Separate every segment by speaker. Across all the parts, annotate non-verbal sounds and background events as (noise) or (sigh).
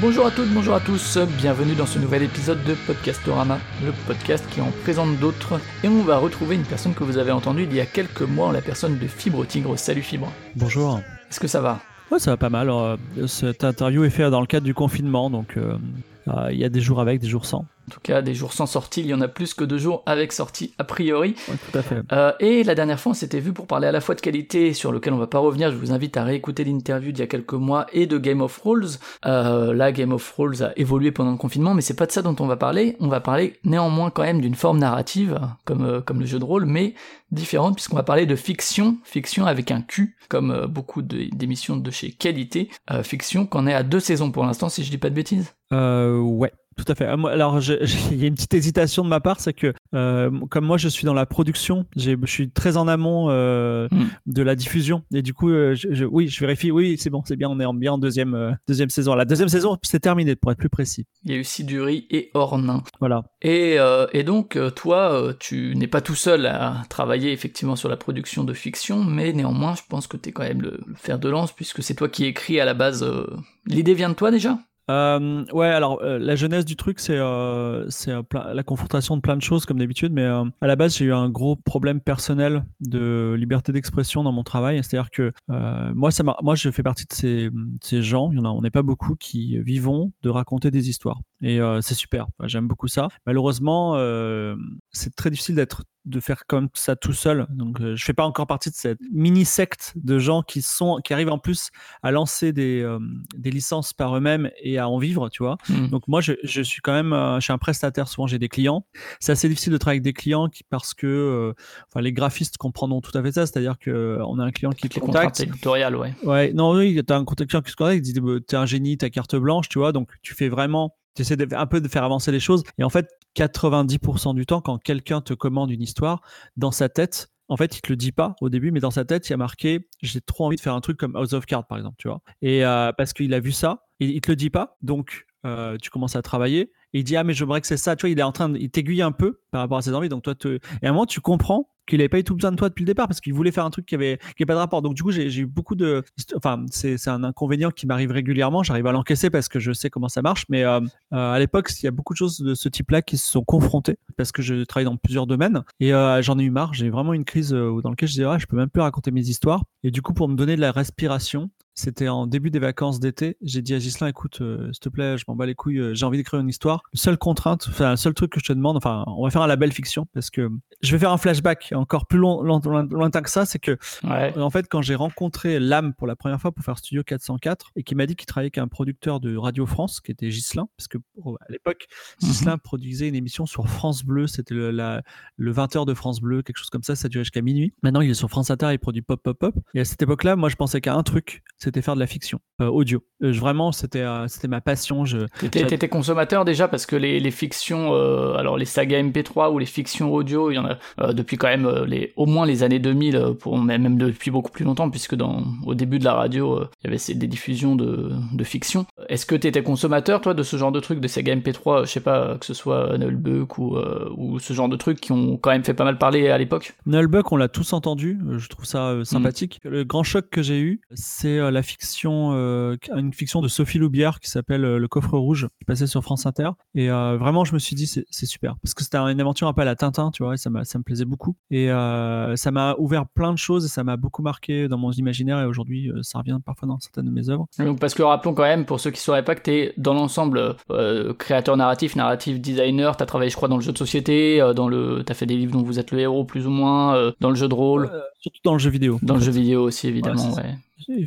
Speaker 1: Bonjour à toutes, bonjour à tous, bienvenue dans ce nouvel épisode de Podcastorama, le podcast qui en présente d'autres, et on va retrouver une personne que vous avez entendue il y a quelques mois, la personne de Fibre Tigre. Salut Fibre.
Speaker 2: Bonjour.
Speaker 1: Est-ce que ça va?
Speaker 2: Ouais, ça va pas mal. Alors, euh, cette interview est faite dans le cadre du confinement, donc euh, euh, il y a des jours avec, des jours sans.
Speaker 1: En tout cas, des jours sans sortie, il y en a plus que deux jours avec sortie, a priori.
Speaker 2: Ouais, tout à fait.
Speaker 1: Euh, et la dernière fois, on s'était vu pour parler à la fois de qualité, sur lequel on va pas revenir. Je vous invite à réécouter l'interview d'il y a quelques mois, et de Game of Thrones. Euh, là, Game of Thrones a évolué pendant le confinement, mais c'est pas de ça dont on va parler. On va parler néanmoins quand même d'une forme narrative, comme, euh, comme le jeu de rôle, mais différente, puisqu'on va parler de fiction, fiction avec un Q, comme euh, beaucoup de- d'émissions de chez Qualité. Fiction qu'on est à deux saisons pour l'instant, si je dis pas de bêtises.
Speaker 2: Euh, ouais, tout à fait. Ah, Alors, il y a une petite hésitation de ma part, c'est que euh, comme moi, je suis dans la production, je suis très en amont euh,
Speaker 1: Mm.
Speaker 2: de la diffusion, et du coup, euh, je, je- oui, je vérifie. Oui, c'est bon, c'est bien, on est en, bien en deuxième, deuxième saison. La deuxième saison, c'est terminé, pour être plus précis.
Speaker 1: Il y a eu Siduri et Ornain.
Speaker 2: Voilà.
Speaker 1: Et, et donc, toi, tu n'es pas tout seul à travailler effectivement sur la production de fiction, mais néanmoins, je pense que tu es quand même le, le fer de lance, puisque c'est toi qui écris à la base. L'idée vient de toi déjà?
Speaker 2: Euh, ouais, alors euh, la jeunesse du truc, c'est euh, euh, la confrontation de plein de choses comme d'habitude, mais à la base, j'ai eu un gros problème personnel de liberté d'expression dans mon travail. C'est-à-dire que moi, ça moi, je fais partie de ces, ces gens, on n'est pas beaucoup qui vivons de raconter des histoires, et c'est super. J'aime beaucoup ça. Malheureusement, c'est très difficile d'être de faire comme ça tout seul. Donc, euh, je fais pas encore partie de cette mini secte de gens qui sont qui arrivent en plus à lancer des, euh, des licences par eux-mêmes et à en vivre, tu vois.
Speaker 1: Hmm.
Speaker 2: Donc moi, je, je suis quand même, euh, je suis un prestataire. Souvent, j'ai des clients. C'est assez difficile de travailler avec des clients qui, parce que, euh, enfin, les graphistes comprendront tout à fait ça. C'est-à-dire que euh, on a un client qui te contacte.
Speaker 1: éditoriales, ouais.
Speaker 2: Ouais, non, oui, t'as un client qui se contacte, il dit, bah, t'es un génie, t'as carte blanche, tu vois. Donc tu fais vraiment, tu essaies un peu de faire avancer les choses. Et en fait, 90% du temps, quand quelqu'un te commande une histoire, dans sa tête, en fait, il te le dit pas au début, mais dans sa tête, il y a marqué j'ai trop envie de faire un truc comme House of Cards, par exemple, tu vois. Et euh, parce qu'il a vu ça, et il te le dit pas, donc euh, tu commences à travailler. Il dit ah mais j'aimerais que c'est ça, tu vois. Il est en train, de, il t'aiguille un peu par rapport à ses envies. Donc toi, te... et à un moment, tu comprends qu'il avait pas eu tout besoin de toi depuis le départ parce qu'il voulait faire un truc qui avait qui pas de rapport. Donc du coup, j'ai eu beaucoup de, enfin c'est un inconvénient qui m'arrive régulièrement. J'arrive à l'encaisser parce que je sais comment ça marche. Mais euh, euh, à l'époque, il y a beaucoup de choses de ce type-là qui se sont confrontées parce que je travaille dans plusieurs domaines et euh, j'en ai eu marre. J'ai vraiment une crise dans laquelle je disais ah, je peux même plus raconter mes histoires. Et du coup, pour me donner de la respiration, c'était en début des vacances d'été. J'ai dit à Gislain, écoute, euh, s'il te plaît, je m'en bats les couilles, euh, j'ai envie d'écrire une histoire. Le seule contrainte, enfin, le seul truc que je te demande, enfin, on va faire un label fiction parce que je vais faire un flashback encore plus long, long- loin- lointain que ça. C'est que,
Speaker 1: Ouais.
Speaker 2: en fait, quand j'ai rencontré l'âme pour la première fois pour faire Studio 404 et qui m'a dit qu'il travaillait avec un producteur de Radio France qui était Gislain, parce que oh, à l'époque, Gislain produisait une émission sur France Bleu, c'était le, la- le 20h de France Bleu, quelque chose comme ça, ça durait jusqu'à minuit. Maintenant, il est sur France Inter, il produit Pop Pop Pop. Et à cette époque-là, moi, je pensais qu'à un truc, c'était faire de la fiction euh, audio. Euh, je- vraiment, c'était euh, c'était ma passion. Je,
Speaker 1: T'étais, consommateur déjà parce que les, les fictions, euh, alors les sagas MP3 ou les fictions audio, il y en a euh, depuis quand même euh, les, au moins les années 2000, euh, pour, même depuis beaucoup plus longtemps, puisque dans, au début de la radio, euh, il y avait ces- des diffusions de, de fiction. Est-ce que t'étais consommateur, toi, de ce genre de trucs, des sagas MP3, euh, je sais pas, que ce soit Nullbuck ou, euh, ou ce genre de trucs qui ont quand même fait pas mal parler à l'époque?
Speaker 2: Nullbuck, on l'a tous entendu. euh, Je trouve ça euh, sympathique. Le grand choc que j'ai eu, c'est euh, la fiction, euh, une fiction de Sophie Loubière qui s'appelle euh, Le Coffre Rouge, qui passait sur France Inter. Et euh, vraiment, je me suis dit, c'est super. Parce que c'était une aventure un peu à la Tintin, tu vois, et ça, ça me plaisait beaucoup. Et euh, ça m'a ouvert plein de choses et ça m'a beaucoup marqué dans mon imaginaire. Et aujourd'hui, ça revient parfois dans certaines de mes œuvres.
Speaker 1: Donc parce que rappelons quand même, pour ceux qui sauraient pas, que t'es dans l'ensemble créateur narratif, narratif designer, t'as travaillé je crois dans le jeu de société, dans le, t'as fait des livres dont vous êtes le héros plus ou moins, dans le jeu de rôle,
Speaker 2: surtout dans le jeu vidéo.
Speaker 1: dans le jeu vidéo aussi évidemment, ouais.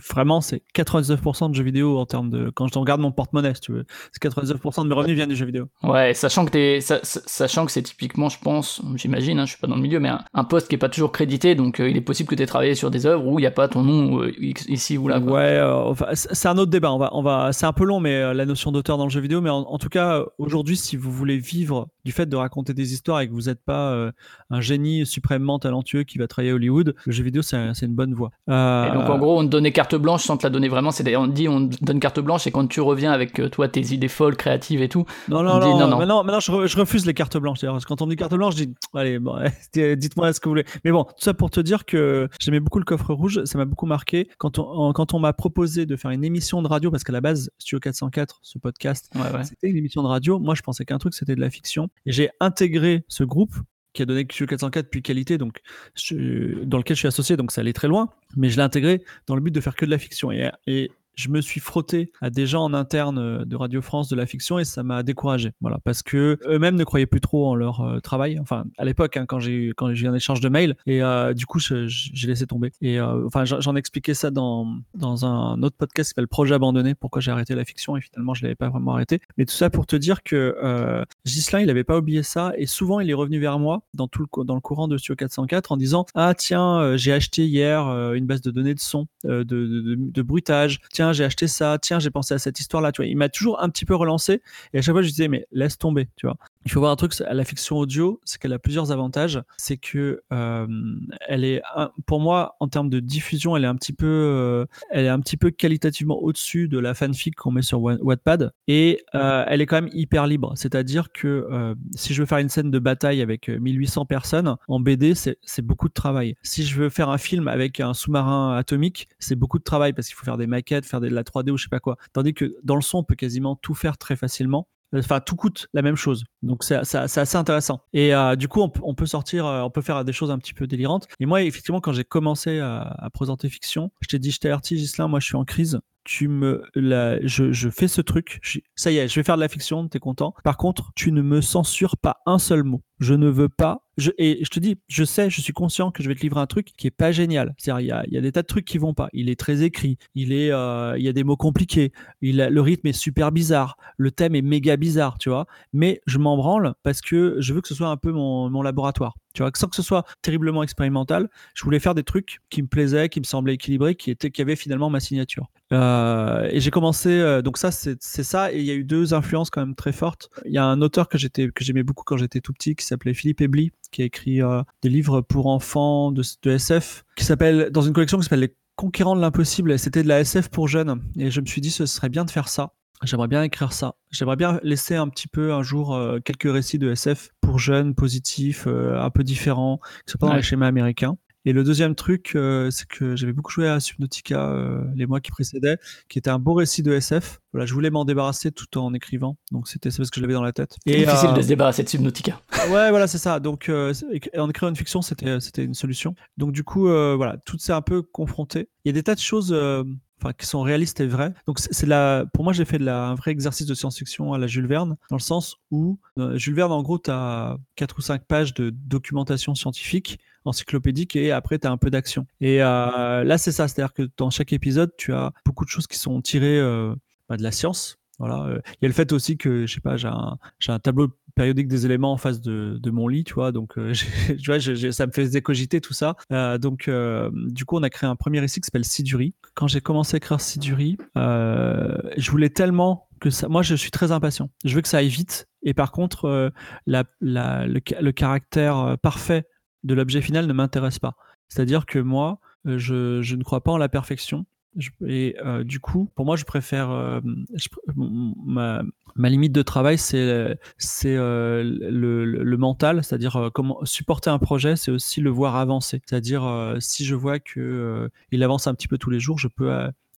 Speaker 2: Vraiment, c'est 99% de jeux vidéo en termes de. Quand je regarde mon porte-monnaie, si tu veux, c'est 99% de mes revenus viennent du jeu vidéo.
Speaker 1: Ouais, sachant que sa- sachant que c'est typiquement, je pense, j'imagine, hein, je suis pas dans le milieu, mais un, un poste qui est pas toujours crédité, donc euh, il est possible que t'aies travaillé sur des œuvres où il y a pas ton nom euh, ici ou là. quoi.
Speaker 2: Ouais, euh, enfin, c'est un autre débat. On va, on va, c'est un peu long, mais euh, la notion d'auteur dans le jeu vidéo. Mais en, en tout cas, euh, aujourd'hui, si vous voulez vivre du fait de raconter des histoires et que vous n'êtes pas euh, un génie suprêmement talentueux qui va travailler à Hollywood, le jeu vidéo, c'est une bonne voie.
Speaker 1: et donc, en gros, on te donnait carte blanche sans te la donner vraiment. C'est d'ailleurs, on te dit, on te donne carte blanche et quand tu reviens avec toi, tes idées folles, créatives et tout.
Speaker 2: Non, non, non, non, Maintenant, maintenant je, refuse les cartes blanches. Quand on me dit carte blanche, je dis, allez, bon, (laughs) dites-moi ce que vous voulez. Mais bon, tout ça pour te dire que j'aimais beaucoup le coffre rouge. Ça m'a beaucoup marqué. Quand on, quand on m'a proposé de faire une émission de radio, parce qu'à la base, Studio 404, ce podcast, c'était une émission de radio. Moi, je pensais qu'un truc, c'était de la fiction. J'ai intégré ce groupe qui a donné Studio 404 puis qualité, donc dans lequel je suis associé, donc ça allait très loin. Mais je l'ai intégré dans le but de faire que de la fiction. Je me suis frotté à des gens en interne euh, de Radio France de la fiction et ça m'a découragé. Voilà, parce que eux-mêmes ne croyaient plus trop en leur euh, travail. Enfin, à l'époque, hein, quand j'ai quand j'ai eu un échange de mails et euh, du coup, j'ai laissé tomber. Et enfin, j'en expliquais ça dans dans un autre podcast qui s'appelle Projet abandonné. Pourquoi j'ai arrêté la fiction et finalement, je l'avais pas vraiment arrêté. Mais tout ça pour te dire que euh, il avait pas oublié ça et souvent, il est revenu vers moi dans tout le dans le courant de Studio 404 en disant ah tiens, j'ai acheté hier une base de données de son, de, de, de, bruitage. J'ai acheté ça, tiens, j'ai pensé à cette histoire-là, tu vois. Il m'a toujours un petit peu relancé et à chaque fois, je disais, mais laisse tomber, tu vois. Il faut voir un truc la fiction audio, c'est qu'elle a plusieurs avantages. C'est que euh, elle est, pour moi, en termes de diffusion, elle est un petit peu, euh, elle est un petit peu qualitativement au-dessus de la fanfic qu'on met sur Wattpad, et euh, elle est quand même hyper libre. C'est-à-dire que si je veux faire une scène de bataille avec 1800 personnes en BD, c'est beaucoup de travail. Si je veux faire un film avec un sous-marin atomique, c'est beaucoup de travail parce qu'il faut faire des maquettes, faire de la 3D ou je sais pas quoi. Tandis que dans le son, on peut quasiment tout faire très facilement. Enfin, tout coûte la même chose. Donc, c'est assez intéressant. Et euh, du coup, on, peut sortir, euh, on peut faire des choses un petit peu délirantes. Et moi, effectivement, quand j'ai commencé à, présenter fiction, je t'ai dit, je t'ai averti, Gislain, moi, je suis en crise. Tu me, la, je, je, fais ce truc. ça y est, je vais faire de la fiction, t'es content. Par contre, tu ne me censures pas un seul mot. Je ne veux pas je, et je te dis, je sais, je suis conscient que je vais te livrer un truc qui est pas génial. C'est-à-dire, il y a, y a des tas de trucs qui vont pas. Il est très écrit, il est, euh, il y a des mots compliqués, il le rythme est super bizarre, le thème est méga bizarre, tu vois. Mais je m'en branle parce que je veux que ce soit un peu mon, mon laboratoire. Tu vois, sans que ce soit terriblement expérimental, je voulais faire des trucs qui me plaisaient, qui me semblaient équilibrés, qui étaient, qui avaient finalement ma signature. Euh, et j'ai commencé, euh, donc ça, c'est ça. Et il y a eu deux influences quand même très fortes. Il y a un auteur que j'aimais beaucoup quand j'étais tout petit, qui s'appelait Philippe Ebly, qui a écrit euh, des livres pour enfants de, SF, qui s'appelle dans une collection qui s'appelle Les Conquérants de l'impossible. C'était de la SF pour jeunes. Et je me suis dit, ce serait bien de faire ça. J'aimerais bien écrire ça. J'aimerais bien laisser un petit peu un jour euh, quelques récits de SF pour jeunes, positifs, euh, un peu différents, qui sont pas dans les schémas américains. Et le deuxième truc, euh, c'est que j'avais beaucoup joué à Subnautica euh, les mois qui précédaient, qui était un beau récit de SF. Voilà, je voulais m'en débarrasser tout en écrivant, donc c'était parce que je l'avais dans la tête.
Speaker 1: C'est difficile euh, de se débarrasser de Subnautica. (laughs)
Speaker 2: Ouais, voilà, c'est ça. Donc, en écrivant une fiction, c'était c'était une solution. Donc du coup, voilà, tout s'est un peu confronté. Il y a des tas de choses qui sont réalistes et vraies. Donc c'est la, pour moi j'ai fait un vrai exercice de science-fiction à la Jules Verne, dans le sens où Jules Verne en gros tu as 4 ou 5 pages de documentation scientifique encyclopédique et après tu as un peu d'action. Et euh, là c'est ça, c'est-à-dire que dans chaque épisode tu as beaucoup de choses qui sont tirées euh, bah, de la science. Voilà. Euh, il y a le fait aussi que je sais pas, j'ai un, un tableau périodique des éléments en face de, mon lit, tu vois, donc (laughs) tu vois, ça me fait décogiter tout ça. donc du coup on a créé un premier récit qui s'appelle Siduri. Quand j'ai commencé à écrire Siduri, je voulais tellement que ça, moi je suis très impatient. Je veux que ça aille vite. Et par contre, le, caractère parfait de l'objet final ne m'intéresse pas. C'est-à-dire que moi, euh, je, ne crois pas en la perfection. Et euh, du coup, pour moi, je préfère euh, ma, ma, limite de travail, c'est c'est le, le, mental, c'est-à-dire comment supporter un projet, c'est aussi le voir avancer. C'est-à-dire si je vois que il avance un petit peu tous les jours, je peux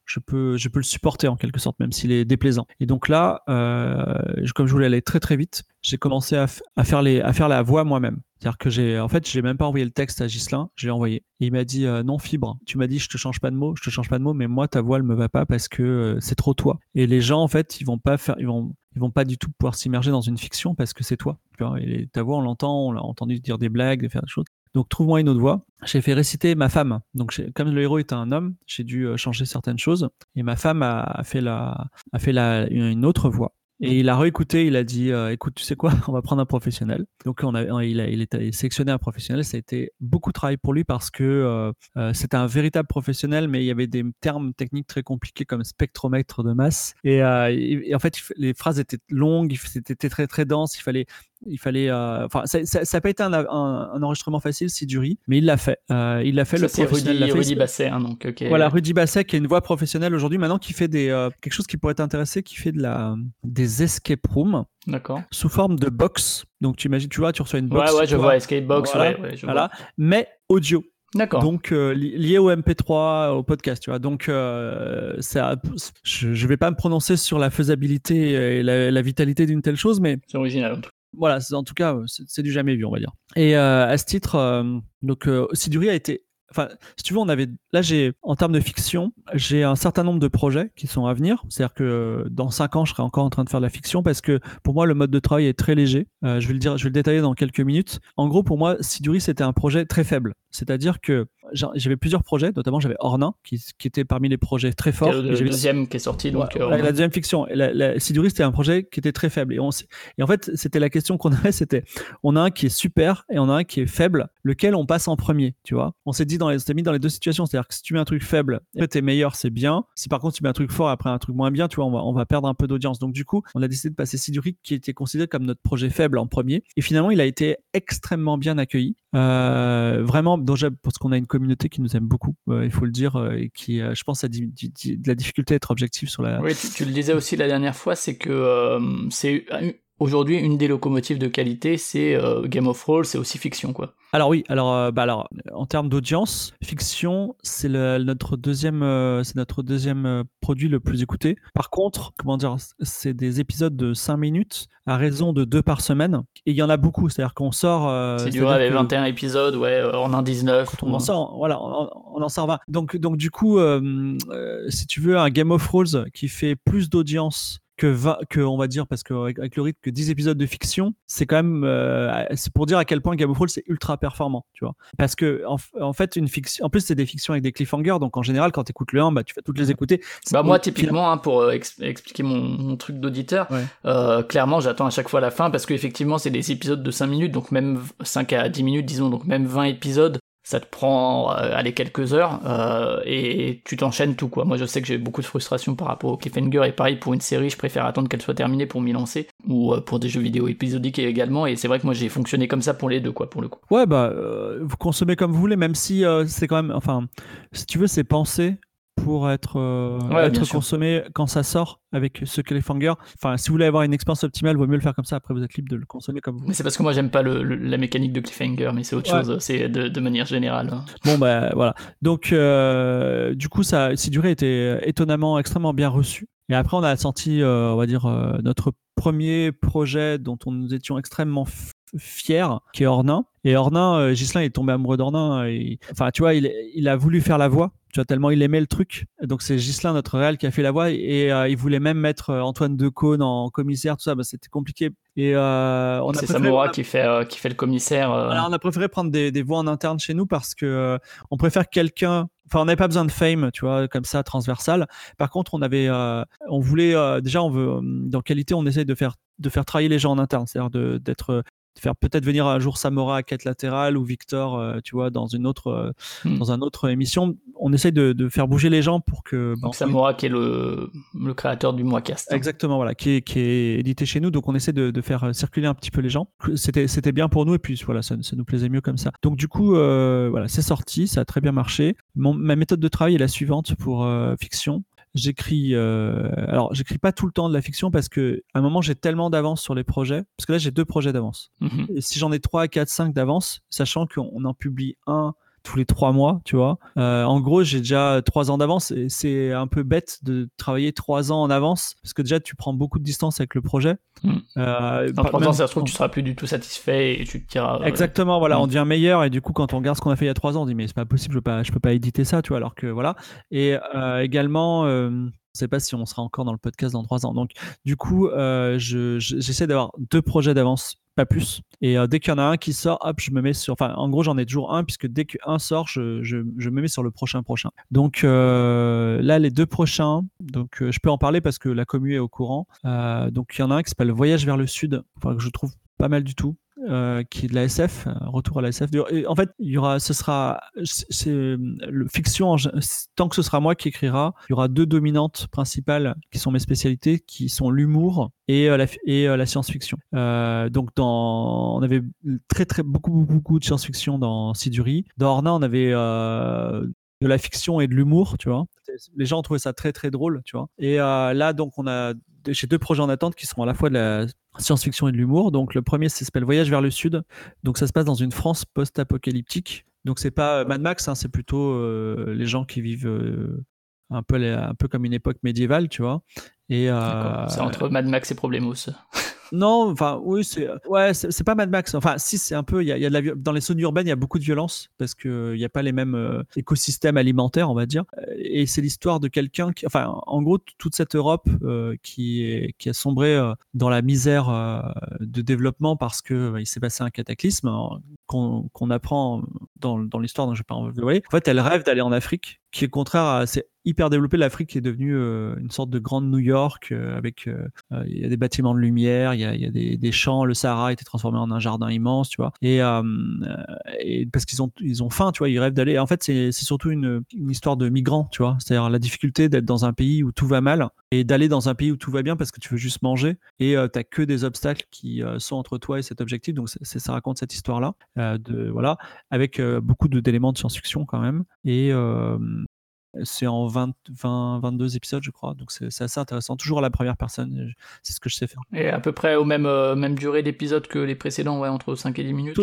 Speaker 2: je peux, je peux le supporter en quelque sorte, même s'il est déplaisant. Et donc là, euh, comme je voulais aller très très vite, j'ai commencé à, faire la voix moi-même. C'est-à-dire que j'ai, en fait, j'ai même pas envoyé le texte à Gislin, j'ai envoyé. Et il m'a dit euh, non fibre. Tu m'as dit je te change pas de mots, je te change pas de mots, mais moi ta voix elle me va pas parce que euh, c'est trop toi. Et les gens en fait, ils vont pas faire, ils vont, ils vont pas du tout pouvoir s'immerger dans une fiction parce que c'est toi. Et ta voix, on l'entend, on l'a entendu dire des blagues, faire des choses. Donc trouve-moi une autre voix. J'ai fait réciter ma femme. Donc comme le héros est un homme, j'ai dû euh, changer certaines choses. Et ma femme a, fait, la, a fait la, une autre voix. Et il a réécouté, il a dit euh, écoute, tu sais quoi, (laughs) on va prendre un professionnel. Donc on a, il, a, il est sélectionné un professionnel. Ça a été beaucoup de travail pour lui parce que euh, euh, c'était un véritable professionnel, mais il y avait des termes techniques très compliqués comme spectromètre de masse. Et, et en fait, les phrases étaient longues, c'était très très dense. Il fallait Il fallait, enfin, ça n'a pas été un, enregistrement facile, Siduri, mais il l'a fait. il l'a fait.
Speaker 1: le professionnel Rudy, Rudy Basset, hein, donc.
Speaker 2: Voilà, Rudy Basset qui est une voix professionnelle aujourd'hui, maintenant qui fait des quelque chose qui pourrait t'intéresser, qui fait de la des escape rooms.
Speaker 1: D'accord.
Speaker 2: Sous forme de box. Donc tu imagines, tu vois, tu reçois une box.
Speaker 1: Ouais, ouais, je vois, escape box,
Speaker 2: voilà,
Speaker 1: ouais, je
Speaker 2: voilà. Mais audio.
Speaker 1: D'accord.
Speaker 2: Donc euh, lié au MP3, au podcast, tu vois. Donc euh, ça, je, ne vais pas me prononcer sur la faisabilité et la, vitalité d'une telle chose, mais
Speaker 1: c'est original.
Speaker 2: Voilà, en tout cas, c'est du jamais vu, on va dire. Et euh, à ce titre, donc Siduri a été Enfin, si tu veux, on avait. Là, j'ai, en termes de fiction, j'ai un certain nombre de projets qui sont à venir. C'est-à-dire que dans 5 ans, je serai encore en train de faire de la fiction parce que pour moi, le mode de travail est très léger. je vais le dire, je vais le détailler dans quelques minutes. En gros, pour moi, Siduri, c'était un projet très faible. C'est-à-dire que j'avais plusieurs projets, notamment j'avais Ornin, qui, était parmi les projets très forts.
Speaker 1: Le, le deuxième qui est sorti. Donc,
Speaker 2: euh, la, deuxième fiction. La, la c'était un projet qui était très faible. Et, on, et en fait, c'était la question qu'on (laughs) avait, c'était on a un qui est super et on a un qui est faible, lequel on passe en premier, tu vois? On s'est dit dans les, mis dans les deux situations, c'est-à-dire que si tu mets un truc faible, tu es meilleur, c'est bien. Si par contre tu mets un truc fort après un truc moins bien, tu vois, on va, on va perdre un peu d'audience. Donc du coup, on a décidé de passer Siduri, qui était considéré comme notre projet faible en premier. Et finalement, il a été extrêmement bien accueilli. Euh, vraiment, parce qu'on a une communauté qui nous aime beaucoup, euh, il faut le dire, euh, et qui, je pense, a de la difficulté à être objectif sur la.
Speaker 1: Oui, tu, le disais aussi la dernière fois, c'est que c'est aujourd'hui une des locomotives de qualité, c'est Game of Thrones, c'est aussi fiction, quoi.
Speaker 2: Alors oui, alors, bah alors en termes d'audience, fiction, c'est notre deuxième, c'est notre deuxième produit le plus écouté. Par contre, comment dire, c'est des épisodes de 5 minutes à raison de deux par semaine. Et il y en a beaucoup, c'est-à-dire qu'on sort.
Speaker 1: Euh, c'est du avec 21 épisodes, ouais, en un 19.
Speaker 2: on en sort, voilà, on, en sort 20. Donc, donc du coup, euh, euh, si tu veux, un Game of Thrones qui fait plus d'audience que, que on va dire parce que avec le rythme que 10 épisodes de fiction c'est quand même euh, c'est pour dire à quel point Game of Thrones c'est ultra performant tu vois. Parce que en, fait une fiction en plus c'est des fictions avec des cliffhangers donc en général quand tu écoutes le 1 bah tu vas toutes les écouter.
Speaker 1: Bah moi typiquement hein, pour euh, expliquer mon, truc d'auditeur euh, clairement j'attends à chaque fois la fin parce qu'effectivement c'est des épisodes de 5 minutes donc même 5 à 10 minutes disons donc même 20 épisodes ça te prend euh, allez, quelques heures euh, et tu t'enchaînes tout quoi. Moi je sais que j'ai beaucoup de frustration par rapport au cliffhanger et pareil pour une série je préfère attendre qu'elle soit terminée pour m'y lancer ou euh, pour des jeux vidéo épisodiques également et c'est vrai que moi j'ai fonctionné comme ça pour les deux quoi pour le coup.
Speaker 2: Ouais bah vous consommez comme vous voulez même si c'est quand même enfin si tu veux c'est pensé pour être, euh, être consommé quand ça sort avec ce cliffhanger. Enfin, si vous voulez avoir une expérience optimale, vaut mieux le faire comme ça. Après, vous êtes libre de le consommer comme vous.
Speaker 1: Mais c'est parce que moi, j'aime pas le, la mécanique de cliffhanger, mais c'est autre chose. C'est de, de, manière générale. Hein.
Speaker 2: Bon, bah voilà. Donc, euh, du coup, ça, duré était étonnamment extrêmement bien reçu. Et après, on a senti, euh, on va dire, notre premier projet dont on nous étions extrêmement fiers, qui est Ornin. Et Ornin, Gislain est tombé amoureux d'Ornin. Enfin, tu vois, il, il a voulu faire la voix tu vois, tellement il aimait le truc. Donc c'est Gislin, notre réal, qui a fait la voix et euh, il voulait même mettre euh, Antoine Decaune en commissaire, tout ça. Bah, c'était compliqué. Et
Speaker 1: euh, on c'est Samora qui fait qui fait le commissaire.
Speaker 2: Alors on a préféré prendre des, des, voix en interne chez nous parce que on préfère quelqu'un. Enfin, on n'avait pas besoin de fame, tu vois, comme ça, transversal. Par contre, on avait, on voulait déjà, on veut, dans qualité, on essaye de faire de faire travailler les gens en interne, c'est-à-dire d'être faire peut-être venir un jour Samora à quête latérale ou Victor, euh, tu vois, dans une autre, euh, hmm. dans un autre émission. On essaye de, faire bouger les gens pour que.
Speaker 1: Donc Samora qui est le, le créateur du Moicast.
Speaker 2: Exactement, voilà, qui est, qui est édité chez nous. Donc on essaie de, faire euh, circuler un petit peu les gens. C'était, c'était bien pour nous et puis voilà, ça, ça nous plaisait mieux comme ça. Donc du coup, voilà, c'est sorti, ça a très bien marché. ma méthode de travail est la suivante pour fiction j'écris euh, alors j'écris pas tout le temps de la fiction parce que à un moment j'ai tellement d'avance sur les projets parce que là j'ai deux projets d'avance mhm. si j'en ai trois quatre cinq d'avance sachant qu'on en publie un tous les trois mois, tu vois. Euh, en gros, j'ai déjà trois ans d'avance et c'est un peu bête de travailler trois ans en avance parce que déjà tu prends beaucoup de distance avec le projet.
Speaker 1: Mmh. Euh, Dans trois ans, ça se trouve, tu seras plus du tout satisfait et tu te diras.
Speaker 2: Euh, Exactement, voilà, on mmh. devient meilleur et du coup, quand on regarde ce qu'on a fait il y a trois ans, on dit mais c'est pas possible, je peux pas, je peux pas éditer ça, tu vois. Alors que voilà. Et également. Je sais pas si on sera encore dans le podcast dans trois ans. Donc, du coup, j'essaie d'avoir deux projets d'avance pas plus. Et euh, dès qu'il y en a un qui sort, hop, je me mets sur. Enfin, en gros, j'en ai toujours un, puisque dès qu'un sort, je, me mets sur le prochain prochain. Donc euh, là, les deux prochains, donc euh, je peux en parler parce que la commu est au courant. donc il y en a un qui s'appelle Voyage vers le Sud, que je trouve pas mal du tout. Qui est de la SF, retour à la SF. en fait, il y aura, ce sera, c'est le fiction. tant que ce sera moi qui écrira, il y aura deux dominantes principales qui sont mes spécialités, qui sont l'humour et la, et la science-fiction. donc dans, on avait très très beaucoup, beaucoup de science-fiction dans Siduri. Dans Orna, on avait de la fiction et de l'humour, tu vois. Les gens trouvé ça très très drôle, tu vois. Et euh, là, donc, on a j'ai deux projets en attente qui sont à la fois de la science-fiction et de l'humour. Donc, le premier s'appelle Voyage vers le Sud. Donc, ça se passe dans une France post-apocalyptique. Donc, c'est pas Mad Max, hein, c'est plutôt euh, les gens qui vivent euh, un peu un peu comme une époque médiévale, tu vois.
Speaker 1: Et c'est entre Mad Max et Problemos. (laughs)
Speaker 2: Non, enfin, oui, c'est ouais, c'est pas Mad Max. Enfin, si, c'est un peu. Il y a, de la, dans les zones urbaines, il y a beaucoup de violence parce qu'il n'y a pas les mêmes euh, écosystèmes alimentaires, on va dire. Et c'est l'histoire de quelqu'un qui, enfin, en gros, toute cette Europe euh, qui, est, a sombré euh, dans la misère de développement parce que il s'est passé un cataclysme hein, qu'on apprend dans, dans l'histoire dont je vais pas en En fait, elle rêve d'aller en Afrique qui est contraire à c'est hyper développé l'Afrique est devenue euh, une sorte de grande New York euh, avec euh, il y a des bâtiments de lumière il y a, y a des, des, champs. Le Sahara a été transformé en un jardin immense tu vois. Et, et parce qu'ils ont ils ont faim tu vois ils rêvent d'aller. En fait c'est surtout une, une, histoire de migrants tu vois. C'est-à-dire la difficulté d'être dans un pays où tout va mal et d'aller dans un pays où tout va bien parce que tu veux juste manger et tu t'as que des obstacles qui sont entre toi et cet objectif donc c'est ça raconte cette histoire là de voilà avec beaucoup d'éléments de science-fiction quand même et c'est en 20, 20, 22 épisodes, je crois. Donc c'est assez intéressant. Toujours à la première personne, c'est ce que je sais faire.
Speaker 1: Et à peu près au même, euh, même durée d'épisode que les précédents, ouais, entre 5 et 10 minutes.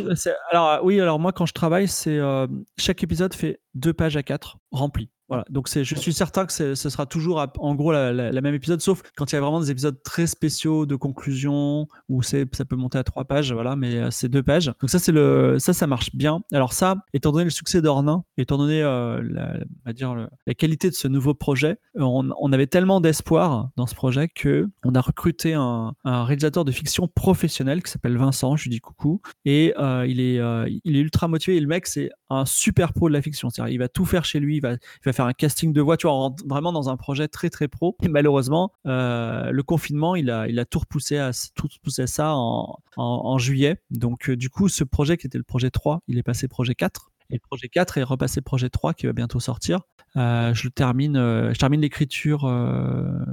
Speaker 2: alors oui, alors moi quand je travaille, c'est euh, chaque épisode fait deux pages à 4 remplies. Voilà. Donc je suis certain que ce sera toujours en gros la, même épisode, sauf quand il y a vraiment des épisodes très spéciaux de conclusion où ça peut monter à trois pages, voilà, mais euh, c'est deux pages. Donc ça ça marche bien. Alors ça, étant donné le succès d'Ornin, étant donné euh, la, qualité de ce nouveau projet, on, on avait tellement d'espoir dans ce projet que on a recruté un, réalisateur de fiction professionnel qui s'appelle Vincent. Je lui dis coucou et euh, il est, euh, ultra motivé. Et le mec c'est un super pro de la fiction. C'est-à-dire il va tout faire chez lui, il va faire un casting de voix, tu vois, vraiment dans un projet très très pro. Et malheureusement, euh, le confinement, il a, tout repoussé à, tout repoussé ça en, en, juillet. Donc euh, du coup, ce projet qui était le projet 3, il est passé projet 4. Et le projet 4 est repassé projet 3 qui va bientôt sortir. Euh, je le termine, je termine l'écriture.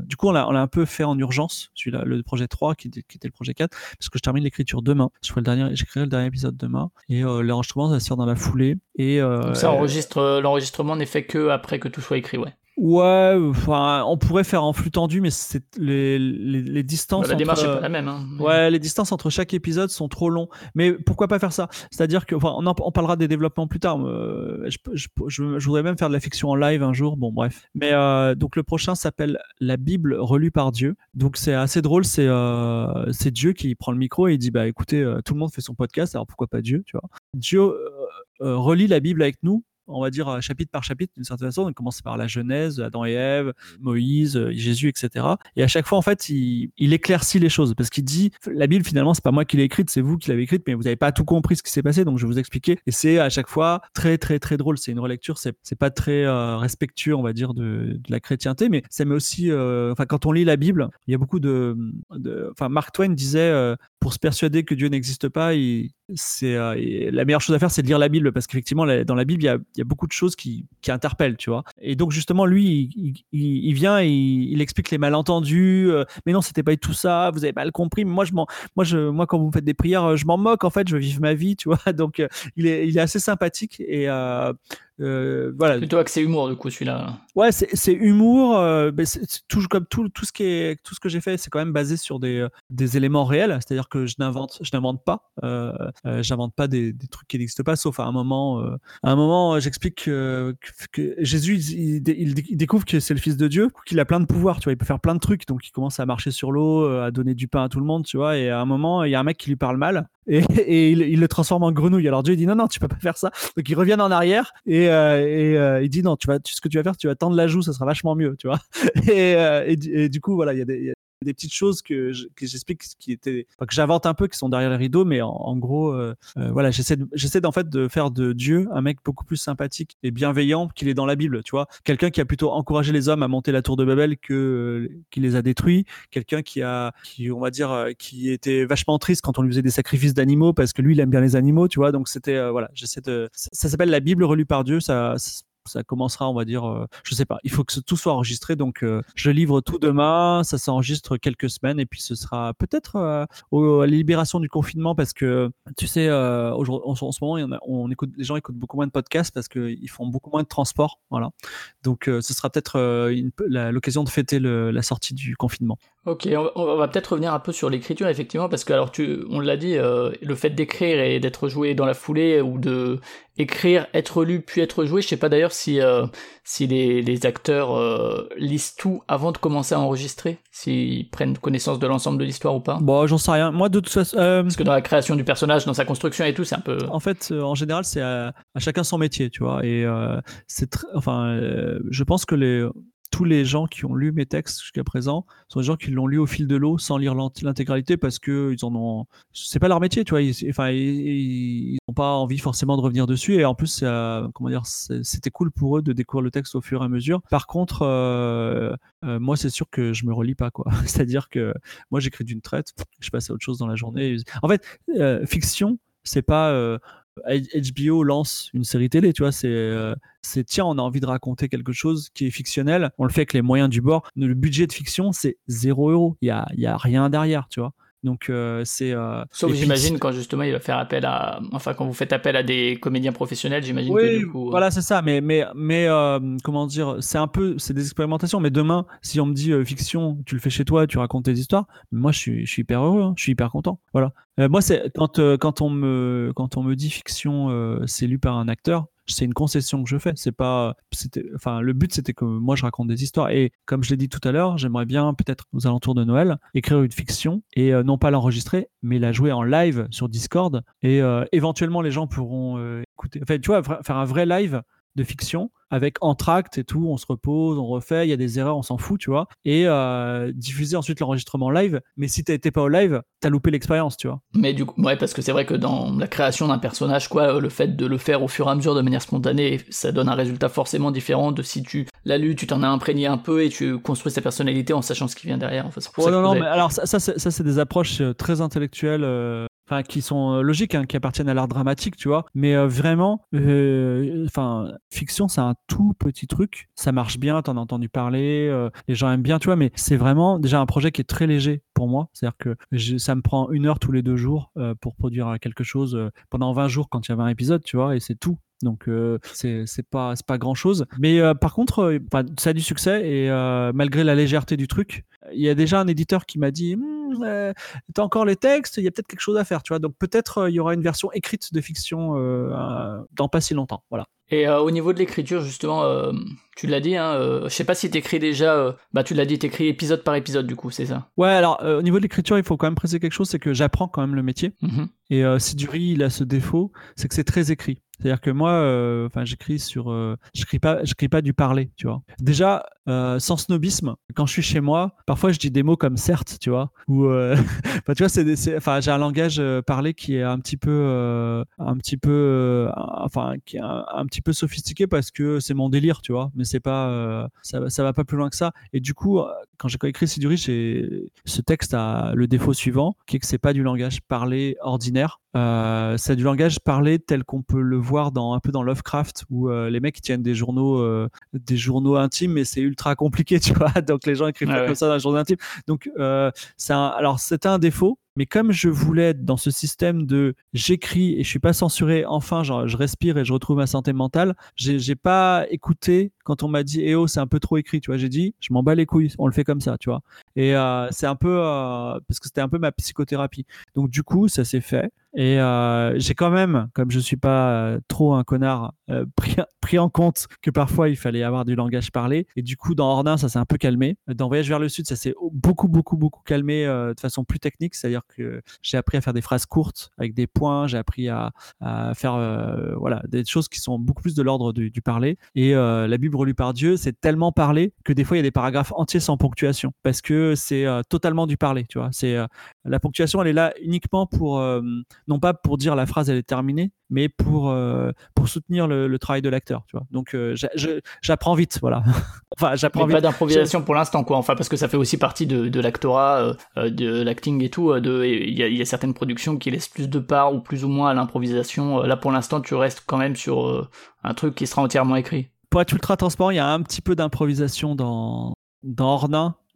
Speaker 2: du coup, on l'a, un peu fait en urgence, celui-là, le projet 3 qui, était le projet 4, parce que je termine l'écriture demain. Je ferai le dernier, j'écrirai le dernier épisode demain. Et l'enregistrement va se dans la foulée. Et,
Speaker 1: Donc ça enregistre, l'enregistrement n'est fait que après que tout soit écrit, ouais.
Speaker 2: Ouais, enfin, on pourrait faire en flux tendu, mais c'est les, les, les, distances.
Speaker 1: Bah, la démarche n'est pas la même. Hein.
Speaker 2: Ouais, les distances entre chaque épisode sont trop longs. Mais pourquoi pas faire ça? C'est-à-dire que, enfin, on, on parlera des développements plus tard. Euh, je, je, je, je, voudrais même faire de la fiction en live un jour. Bon, bref. Mais euh, donc le prochain s'appelle La Bible relue par Dieu. Donc c'est assez drôle. C'est euh, c'est Dieu qui prend le micro et il dit bah écoutez, euh, tout le monde fait son podcast, alors pourquoi pas Dieu, tu vois? Dieu euh, relit la Bible avec nous on va dire euh, chapitre par chapitre d'une certaine façon. On commence par la Genèse, Adam et Ève, mmh. Moïse, euh, Jésus, etc. Et à chaque fois, en fait, il, éclaircit les choses parce qu'il dit la Bible finalement c'est pas moi qui l'ai écrite, c'est vous qui l'avez écrite, mais vous n'avez pas tout compris ce qui s'est passé, donc je vais vous expliquer. Et c'est à chaque fois très très très drôle. C'est une relecture, c'est pas très euh, respectueux, on va dire, de, la chrétienté, mais ça met aussi, enfin quand on lit la Bible, il y a beaucoup de, enfin Mark Twain disait pour se persuader que Dieu n'existe pas, c'est la meilleure chose à faire, c'est de lire la Bible parce qu'effectivement dans la Bible il y a beaucoup de choses qui, qui interpellent, tu vois. Et donc justement, lui, il, vient et il, explique les malentendus. Euh, mais non, c'était pas tout ça. Vous avez mal compris. Mais moi, je moi, je, moi, quand vous me faites des prières, je m'en moque. En fait, je vivre ma vie, tu vois. (laughs) Donc, euh, il est, il est assez sympathique et euh, euh, voilà.
Speaker 1: Plutôt accès humour, du coup, celui-là.
Speaker 2: Ouais, c'est humour. Euh, tout, comme tout, tout ce qui est, tout ce que j'ai fait, c'est quand même basé sur des, des éléments réels. C'est-à-dire que je n'invente, je n'invente pas. Euh, euh j'invente pas des, des, trucs qui n'existent pas, sauf à un moment. Euh, à un moment, j'explique que, que, Jésus, il, il, découvre que c'est le Fils de Dieu, qu'il a plein de pouvoirs. Tu vois, il peut faire plein de trucs. Donc, il commence à marcher sur l'eau, à donner du pain à tout le monde. Tu vois, et à un moment, il y a un mec qui lui parle mal et, et il, il, le transforme en grenouille. Alors Dieu dit non, non, tu peux pas faire ça. Donc il revient en arrière et, euh, et euh, il dit non, tu vas, ce que tu vas faire, tu vas tendre la joue, ça sera vachement mieux, tu vois. (laughs) Et, euh, et, du coup, voilà, il y a des, des petites choses que j'explique, qui étaient, que j'invente un peu, qui sont derrière les rideaux, mais en, gros, euh, euh, voilà, j'essaie, j'essaie en fait de faire de Dieu un mec beaucoup plus sympathique et bienveillant qu'il est dans la Bible, tu vois. Quelqu'un qui a plutôt encouragé les hommes à monter la tour de Babel que qui les a détruits. Quelqu'un qui a, qui on va dire, qui était vachement triste quand on lui faisait des sacrifices d'animaux parce que lui il aime bien les animaux, tu vois. Donc c'était, voilà, j'essaie de, ça, s'appelle la Bible relue par Dieu. Ça, ça commencera, on va dire, euh, je sais pas. Il faut que tout soit enregistré, donc euh, je livre tout demain. Ça s'enregistre quelques semaines et puis ce sera peut-être euh, à la libération du confinement parce que tu sais, aujourd'hui, en, ce moment, on écoute, les gens écoutent beaucoup moins de podcasts parce qu'ils font beaucoup moins de transport, voilà. Donc ce sera peut-être l'occasion de fêter la sortie du confinement.
Speaker 1: Ok, on, va peut-être revenir un peu sur l'écriture effectivement parce que alors on l'a dit, le fait d'écrire et d'être joué dans la foulée ou de écrire, être lu puis être joué, je sais pas d'ailleurs si, euh, si les, les acteurs euh, lisent tout avant de commencer à enregistrer, s'ils prennent connaissance de l'ensemble de l'histoire ou pas?
Speaker 2: Bon, j'en sais rien. Moi, de toute façon. Euh,
Speaker 1: Parce que dans la création du personnage, dans sa construction et tout, c'est un peu.
Speaker 2: En fait, en général, c'est à, à, chacun son métier, tu vois. Et c'est enfin, je pense que les tous les gens qui ont lu mes textes jusqu'à présent sont des gens qui l'ont lu au fil de l'eau sans lire l'intégralité parce que ils en ont c'est pas leur métier tu vois ils, enfin ils n'ont pas envie forcément de revenir dessus et en plus comment dire c'était cool pour eux de découvrir le texte au fur et à mesure. Par contre euh, euh, moi c'est sûr que je me relis pas quoi. (laughs) C'est à dire que moi j'écris d'une traite je passe à autre chose dans la journée. En fait euh, fiction c'est pas HBO lance une série télé, tu vois, c'est euh, c'est tiens, on a envie de raconter quelque chose qui est fictionnel, on le fait avec les moyens du bord. Le budget de fiction, c'est 0 euros, il y a, y a rien derrière, tu vois. Donc euh, c'est. Euh,
Speaker 1: Sauf j'imagine quand justement il va faire appel à, enfin quand vous faites appel à des comédiens professionnels, j'imagine
Speaker 2: oui,
Speaker 1: que du coup.
Speaker 2: Euh, voilà c'est ça, mais mais mais comment dire, c'est un peu, c'est des expérimentations. Mais demain, si on me dit fiction, tu le fais chez toi, tu racontes tes histoires, moi je suis, je suis hyper heureux, hein, je suis hyper content. Voilà. moi c'est quand quand on me quand on me dit fiction, c'est lu par un acteur, c'est une concession que je fais. C'est pas, enfin, le but c'était que moi je raconte des histoires. Et comme je l'ai dit tout à l'heure, j'aimerais bien peut-être aux alentours de Noël écrire une fiction et euh, non pas l'enregistrer, mais la jouer en live sur Discord. Et euh, éventuellement les gens pourront euh, écouter. Enfin, tu vois, faire un vrai live de fiction avec entracte et tout, on se repose, on refait, il y a des erreurs, on s'en fout, tu vois, et euh, diffuser ensuite l'enregistrement live. Mais si t'étais pas au live, t'as loupé l'expérience, tu vois.
Speaker 1: Mais du coup, ouais, parce que c'est vrai que dans la création d'un personnage, quoi, le fait de le faire au fur et à mesure de manière spontanée, ça donne un résultat forcément différent de si tu l'as lu, tu t'en as imprégné un peu et tu construis sa personnalité en sachant ce qui vient derrière. En fait,
Speaker 2: non, non, mais alors ça, ça c'est des approches euh, très intellectuelles. Euh, enfin qui sont euh, logiques, hein, qui appartiennent à l'art dramatique, tu vois. Mais euh, vraiment, euh, enfin, fiction, c'est un tout petit truc. Ça marche bien, t'en as entendu parler, les gens aiment bien, tu vois. Mais c'est vraiment déjà un projet qui est très léger pour moi. C'est-à-dire que ça me prend une heure tous les deux jours pour produire quelque chose pendant 20 jours quand il y avait un épisode, tu vois, et c'est tout. Donc euh, c'est pas c'est pas grand chose. Mais euh, par contre, euh, ça a du succès et malgré la légèreté du truc, il y a déjà un éditeur qui m'a dit hm, t'as encore les textes, il y a peut-être quelque chose à faire, tu vois. Donc peut-être il y aura une version écrite de fiction dans pas si longtemps. Voilà.
Speaker 1: Et au niveau de l'écriture, justement, tu l'as dit, hein, je sais pas si t'écris déjà, bah tu l'as dit, t'écris épisode par épisode du coup, c'est ça?
Speaker 2: Ouais, alors au niveau de l'écriture, il faut quand même préciser quelque chose, c'est que j'apprends quand même le métier. Mm-hmm. Et si du riz, il a ce défaut, c'est que c'est très écrit. C'est-à-dire que moi, euh, enfin, j'écris sur, euh, j'écris pas, j'écris pas du parler, tu vois. Déjà, euh, sans snobisme, quand je suis chez moi, parfois je dis des mots comme certes, tu vois, ou, (laughs) enfin, tu vois, c'est, enfin, j'ai un langage parlé qui est un petit peu, un petit peu, enfin, qui est un, petit peu sophistiqué parce que c'est mon délire, tu vois. Mais c'est pas, ça, ça va pas plus loin que ça. Et du coup, quand j'ai écrit Siduri, j'ai ce texte a le défaut suivant, qui est que c'est pas du langage parlé ordinaire. Euh, c'est du langage parlé tel qu'on peut le voir dans un peu dans Lovecraft où euh, les mecs tiennent des journaux euh, des journaux intimes mais c'est ultra compliqué (laughs) tu vois. Donc les gens écrivent pas comme ça dans un journal intime donc c'est alors c'était un défaut mais comme je voulais être dans ce système de j'écris et je suis pas censuré, enfin, genre, je respire et je retrouve ma santé mentale, j'ai pas écouté quand on m'a dit, eh oh, c'est un peu trop écrit, tu vois. J'ai dit, je m'en bats les couilles, on le fait comme ça, tu vois. Et euh, c'est un peu, euh, parce que c'était un peu ma psychothérapie. Donc, du coup, ça s'est fait. Et euh, j'ai quand même, comme je suis pas trop un connard, pris, pris, en compte que parfois il fallait avoir du langage parlé. Et du coup, dans Ornin, ça s'est un peu calmé. Dans Voyage vers le Sud, ça s'est beaucoup, beaucoup, beaucoup calmé de façon plus technique. C'est-à-dire que j'ai appris à faire des phrases courtes avec des points. J'ai appris à, faire voilà, des choses qui sont beaucoup plus de l'ordre du, parler. Et la Bible relue par Dieu, c'est tellement parlé que des fois, il y a des paragraphes entiers sans ponctuation parce que c'est totalement du parler. Tu vois, c'est la ponctuation, elle est là uniquement pour, non pas pour dire la phrase elle est terminée, mais pour, euh, pour soutenir le, travail de l'acteur. Tu vois. Donc euh, j'apprends vite, voilà. (laughs)
Speaker 1: enfin, j'apprends vite. Pas d'improvisation pour l'instant, quoi. Enfin, parce que ça fait aussi partie de, de l'actorat, euh, de l'acting et tout. De, il y a, y a, certaines productions qui laissent plus de part ou plus ou moins à l'improvisation. Là, pour l'instant, tu restes quand même sur un truc qui sera entièrement écrit.
Speaker 2: Pour être ultra transparent, il y a un petit peu d'improvisation dans dans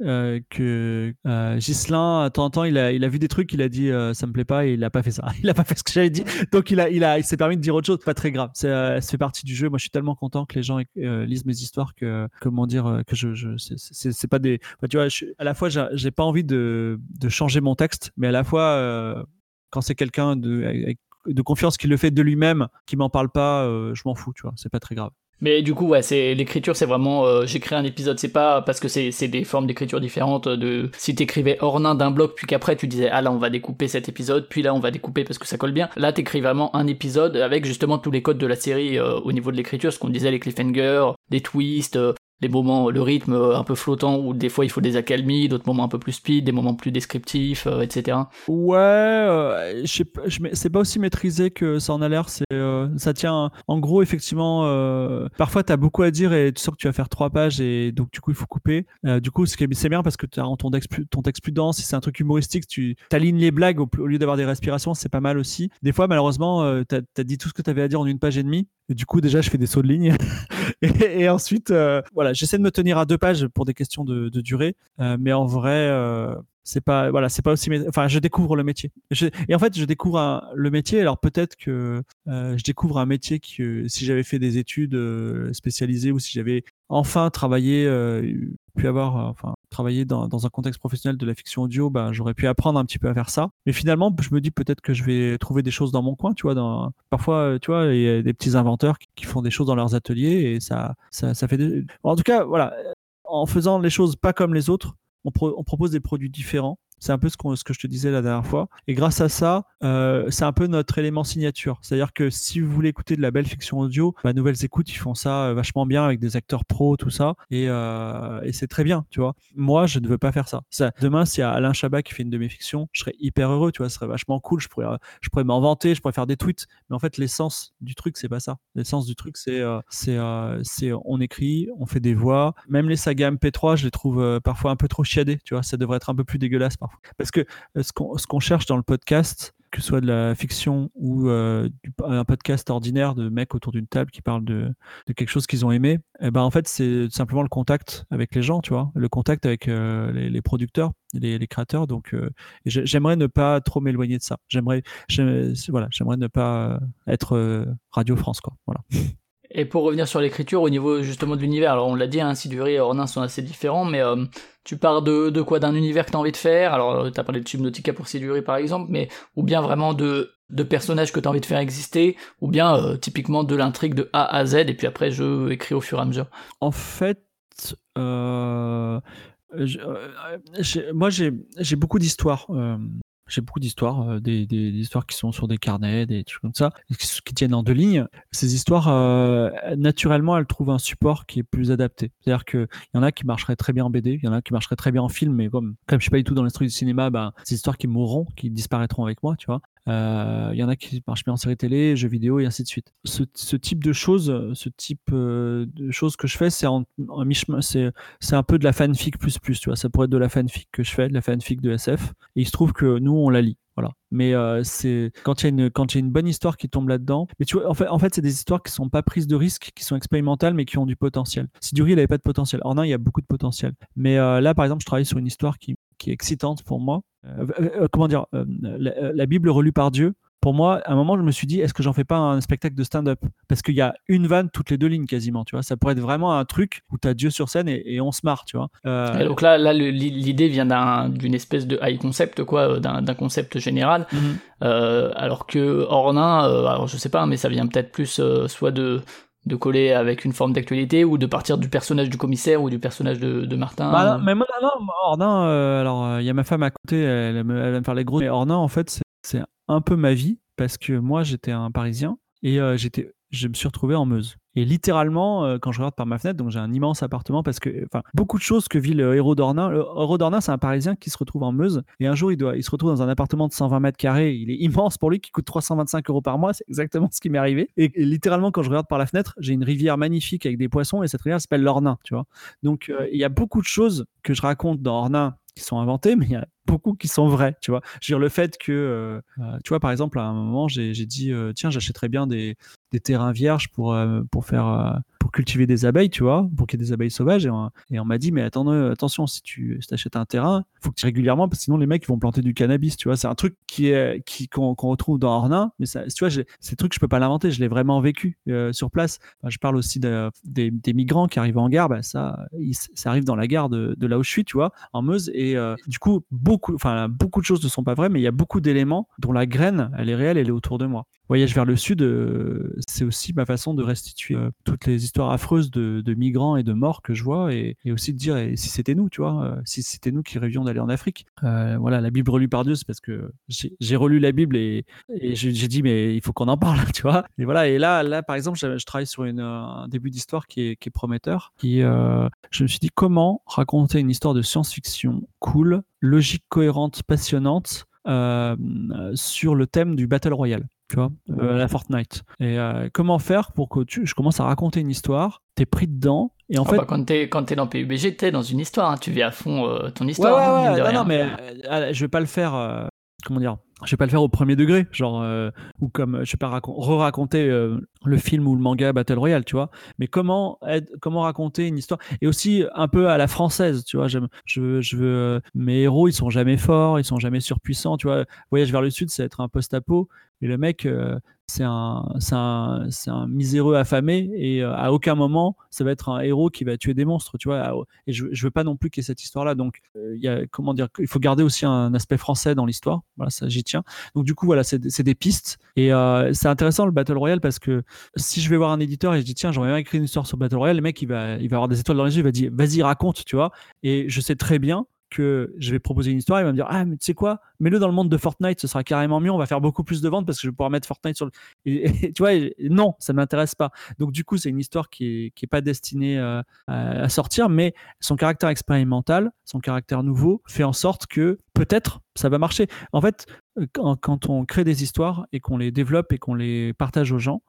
Speaker 2: euh, que euh, Gislin, de temps en temps, il a, il a vu des trucs, il a dit euh, ça me plaît pas et il a pas fait ça. (laughs) Il a pas fait ce que j'avais dit. Donc il a, il a, il s'est permis de dire autre chose. Pas très grave. C'est, euh, ça fait partie du jeu. Moi, je suis tellement content que les gens euh, lisent mes histoires que, comment dire, que je, je c'est, pas des. tu vois, je, à la fois, j'ai pas envie de, de changer mon texte, mais à la fois, quand c'est quelqu'un de, de confiance qui le fait de lui-même, qui m'en parle pas, je m'en fous. Tu vois, c'est pas très grave.
Speaker 1: Mais du coup, ouais, c'est l'écriture, c'est vraiment euh, j'écris un épisode, c'est pas parce que c'est des formes d'écriture différentes. De si t'écrivais ornin d'un bloc, puis qu'après tu disais ah là on va découper cet épisode, puis là on va découper parce que ça colle bien. Là t'écris vraiment un épisode avec justement tous les codes de la série euh, au niveau de l'écriture, ce qu'on disait les cliffhangers, des twists, euh, des moments, le rythme un peu flottant où des fois il faut des accalmies, d'autres moments un peu plus speed, des moments plus descriptifs, euh, etc.
Speaker 2: Ouais, euh, c'est pas aussi maîtrisé que ça en a l'air. C'est, euh, ça tient. En gros, effectivement, euh, parfois t'as beaucoup à dire et tu sens que tu vas faire trois pages et donc du coup il faut couper. du coup, c'est bien parce que tu ton texte, plus, ton texte plus dense. Si c'est un truc humoristique, tu alignes les blagues au, lieu d'avoir des respirations, c'est pas mal aussi. Des fois, malheureusement, t'as as dit tout ce que t'avais à dire en une page et demie. Et du coup, déjà, je fais des sauts de ligne. (laughs) et, ensuite, voilà, j'essaie de me tenir à deux pages pour des questions de, durée, euh, mais en vrai, euh, c'est pas voilà c'est pas aussi enfin je découvre le métier. Et en fait je découvre le métier. Alors peut-être que euh, je découvre un métier que si j'avais fait des études spécialisées ou si j'avais enfin travaillé pu avoir enfin travaillé dans, dans, un contexte professionnel de la fiction audio ben j'aurais pu apprendre un petit peu à faire ça. Mais finalement je me dis peut-être que je vais trouver des choses dans mon coin tu vois parfois tu vois il y a des petits inventeurs qui, font des choses dans leurs ateliers et ça ça, ça fait des... en tout cas voilà en faisant les choses pas comme les autres on propose des produits différents c'est un peu ce, que je te disais la dernière fois. Et grâce à ça, euh, c'est un peu notre élément signature. C'est-à-dire que si vous voulez écouter de la belle fiction audio, bah, Nouvelles Écoutes, ils font ça euh, vachement bien avec des acteurs pros, tout ça. Et, euh, et c'est très bien, tu vois. Moi, je ne veux pas faire ça. demain, s'il y a Alain Chabat qui fait une de mes fictions, je serais hyper heureux, tu vois. Ce serait vachement cool. Je pourrais, je pourrais m'inventer, je pourrais faire des tweets. Mais en fait, l'essence du truc, c'est pas ça. L'essence du truc, c'est, c'est, c'est, on écrit, on fait des voix. Même les sagas MP3, je les trouve parfois un peu trop chiadés, tu vois. Ça devrait être un peu plus dégueulasse parfois. Parce que euh, ce qu'on cherche dans le podcast, que ce soit de la fiction ou euh, un podcast ordinaire de mecs autour d'une table qui parlent de, quelque chose qu'ils ont aimé, eh ben en fait c'est simplement le contact avec les gens, tu vois, le contact avec euh, les, producteurs, les, créateurs. Donc j'aimerais ne pas trop m'éloigner de ça. J'aimerais, voilà, ne pas être Radio France, quoi. Voilà.
Speaker 1: Et pour revenir sur l'écriture, au niveau justement de l'univers, alors on l'a dit, hein, et Ornin sont assez différents, mais euh, tu pars de, quoi? D'un univers que tu as envie de faire? Alors euh, tu as parlé de Subnautica pour Siduri par exemple, mais ou bien vraiment de, personnages que tu as envie de faire exister, ou bien euh, typiquement de l'intrigue de A à Z, et puis après je écris au fur et à mesure.
Speaker 2: En fait, moi j'ai beaucoup d'histoires j'ai beaucoup d'histoires, euh, des, des, histoires qui sont sur des carnets, des trucs comme ça, qui, tiennent en deux lignes. Ces histoires, euh, naturellement, elles trouvent un support qui est plus adapté. C'est-à-dire qu'il y en a qui marcheraient très bien en BD, il y en a qui marcheraient très bien en film, mais comme, comme je suis pas du tout dans l'industrie du cinéma, ben, ces histoires qui mourront, qui disparaîtront avec moi, tu vois. Euh, il y en a qui marchent bien en série télé, jeux vidéo et ainsi de suite. Ce, type de choses, ce type euh, de choses que je fais, c'est en, en c'est, c'est un peu de la fanfic plus plus, tu vois. Ça pourrait être de la fanfic que je fais, de la fanfic de SF. Et il se trouve que nous, on la lit. Voilà. Mais euh, c'est quand il y a une quand il une bonne histoire qui tombe là-dedans. Mais tu vois, en fait, en fait, c'est des histoires qui sont pas prises de risques, qui sont expérimentales, mais qui ont du potentiel. Si Dury, il avait pas de potentiel. En un, il y a beaucoup de potentiel. Mais euh, là, par exemple, je travaille sur une histoire qui, qui est excitante pour moi. Euh, comment dire la, Bible relue par Dieu. pour moi, à un moment, je me suis dit, est-ce que j'en fais pas un spectacle de stand-up? Parce qu'il y a une vanne toutes les deux lignes quasiment, tu vois. Ça pourrait être vraiment un truc où tu as Dieu sur scène et, on se marre, tu vois.
Speaker 1: Euh, donc là, là l'idée vient d'une espèce de high concept, quoi, euh, d'un concept général. Mhm. Euh, alors que Ornin, alors je sais pas, mais ça vient peut-être plus soit de de coller avec une forme d'actualité ou de partir du personnage du commissaire ou du personnage de, Martin.
Speaker 2: Bah, mais moi non, Ornin alors il y a ma femme à côté elle, va me faire les gros mais Ornin en fait c'est un peu ma vie parce que moi j'étais un parisien et j'étais je me suis retrouvé en Meuse. Et littéralement, euh, quand je regarde par ma fenêtre, donc j'ai un immense appartement parce que, enfin, beaucoup de choses que vit le héros d'Ornain. Le héros d'Ornain, c'est un Parisien qui se retrouve en Meuse et un jour, il doit, il se retrouve dans un appartement de 120 mètres carrés. Il est (laughs) immense pour lui, qui coûte 325 euros par mois. C'est exactement ce qui m'est arrivé. Et, littéralement, quand je regarde par la fenêtre, j'ai une rivière magnifique avec des poissons et cette rivière s'appelle l'Ornain, tu vois. Donc, euh, il y a beaucoup de choses que je raconte dans Ornain qui sont inventées, mais il y a beaucoup qui sont vrais, tu vois. Je veux dire, le fait que, euh, tu vois, par exemple, à un moment, j'ai dit, tiens, j'achèterais bien des, des terrains vierges pour, euh, pour faire euh, pour cultiver des abeilles, tu vois, pour qu'il y ait des abeilles sauvages. Et on, m'a dit, mais attends, attention, si tu achètes un terrain, faut que tu régulièrement, parce que sinon les mecs vont planter du cannabis, tu vois. C'est un truc qui est qui qu'on retrouve dans Ornain, mais ça, tu vois, ces trucs je peux pas l'inventer, je l'ai vraiment vécu euh, sur place. je parle aussi de, des, des, migrants qui arrivent en gare, bah, ça, ça arrive dans la gare de, de, là où je suis, tu vois, en Meuse. Et du coup, beaucoup, enfin, beaucoup de choses ne sont pas vraies, mais il y a beaucoup d'éléments dont la graine, elle est réelle, elle est autour de moi. Voyage vers le sud, euh, c'est aussi ma façon de restituer euh, toutes les histoires affreuses de, migrants et de morts que je vois, et, aussi de dire et si c'était nous, tu vois, euh, si c'était nous qui rêvions d'aller en Afrique. voilà, la Bible relue par Dieu, c'est parce que j'ai relu la Bible et, j'ai dit mais il faut qu'on en parle, (laughs) tu vois. Et voilà, et là, là par exemple, je, travaille sur un début d'histoire qui est, qui est, prometteur. Qui, je me suis dit comment raconter une histoire de science-fiction cool, logique, cohérente, passionnante. sur le thème du Battle Royale tu vois, euh, la Fortnite. Et euh, comment faire pour que tu, je commence à raconter une histoire, t'es pris dedans, et en ah fait.
Speaker 1: Bah quand t'es, quand es dans PUBG, t'es dans une histoire, hein. tu vis à fond euh, ton histoire.
Speaker 2: Ouais, ouais, ouais, non, mais je vais pas le faire, comment dire, je vais pas le faire au premier degré, genre, ou comme, je vais pas re-raconter le film ou le manga Battle Royale, tu vois, mais comment, comment raconter une histoire, et aussi un peu à la française, tu vois, je, je, je veux, mes héros, ils sont jamais forts, ils sont jamais surpuissants, tu vois, Voyage vers le Sud, c'est être un post-apo, et le mec, euh, c'est un, un, un, miséreux affamé et euh, à aucun moment ça va être un héros qui va tuer des monstres, tu vois. Et je, je veux pas non plus qu'il y ait cette histoire-là. Donc, euh, il y a, comment dire, il faut garder aussi un aspect français dans l'histoire. Voilà, ça j'y tiens. Donc du coup, voilà, c'est des pistes. Et c'est intéressant le Battle Royale parce que si je vais voir un éditeur et je dis tiens, j'aurais bien écrit une histoire sur Battle Royale, le mec il va, il va avoir des étoiles dans les yeux, il va dire vas-y raconte, tu vois. Et je sais très bien que je vais proposer une histoire, il va me dire Ah, mais tu sais quoi, mets-le dans le monde de Fortnite, ce sera carrément mieux, on va faire beaucoup plus de ventes parce que je vais pouvoir mettre Fortnite sur le. (laughs) Tu vois, non, ça ne m'intéresse pas. Donc, du coup, c'est une histoire qui n'est qui est pas destinée euh, à, sortir, mais son caractère expérimental, son caractère nouveau, fait en sorte que peut-être ça va marcher. En fait, quand, on crée des histoires et qu'on les développe et qu'on les partage aux gens,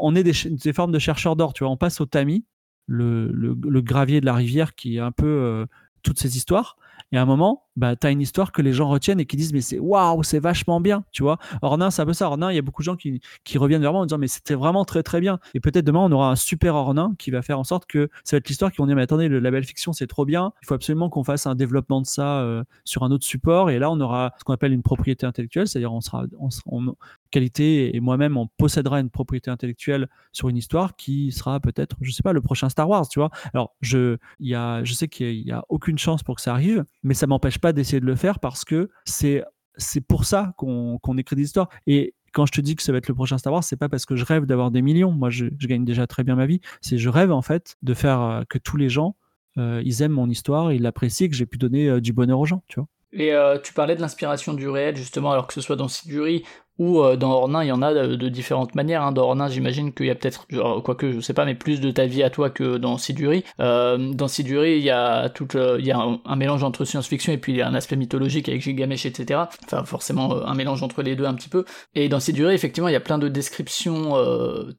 Speaker 2: on est des, des formes de chercheurs d'or, tu vois, on passe au tamis. Le, le, gravier de la rivière qui est un peu euh, toutes ces histoires. Et à un moment, bah, tu as une histoire que les gens retiennent et qui disent mais c'est waouh, c'est vachement bien, tu vois. Ornin, c'est un peu ça. Ornin, il y a beaucoup de gens qui, qui reviennent vers moi en disant mais c'était vraiment très très bien. Et peut-être demain, on aura un super Ornin qui va faire en sorte que ça va être l'histoire qui vont dire mais attendez, le label fiction, c'est trop bien. Il faut absolument qu'on fasse un développement de ça euh, sur un autre support. Et là, on aura ce qu'on appelle une propriété intellectuelle, c'est-à-dire on sera, on, qualité et moi-même, on possédera une propriété intellectuelle sur une histoire qui sera peut-être, je sais pas, le prochain Star Wars, tu vois. Alors, je, y a, je sais qu'il y a aucune chance pour que ça arrive, mais ça m'empêche pas d'essayer de le faire parce que c'est c'est pour ça qu'on écrit des histoires. Et quand je te dis que ça va être le prochain Star Wars, c'est pas parce que je rêve d'avoir des millions. Moi, je, gagne déjà très bien ma vie. C'est je rêve en fait de faire euh, que tous les gens euh, ils aiment mon histoire, ils l'apprécient, que j'ai pu donner euh, du bonheur aux gens, tu vois.
Speaker 1: Et tu parlais de l'inspiration du réel, justement, alors que ce soit dans Siduri ou euh, dans Ornin, il y en a de, différentes manières. Hein. Dans Ornin, j'imagine qu'il y a peut-être, quoique je sais pas, mais plus de ta vie à toi que dans Siduri. Euh, dans Siduri, il y a tout, euh, il y a un, mélange entre science-fiction et puis il y a un aspect mythologique avec Gilgamesh, etc. Enfin, forcément, un mélange entre les deux un petit peu. Et dans Siduri, effectivement, il y a plein de descriptions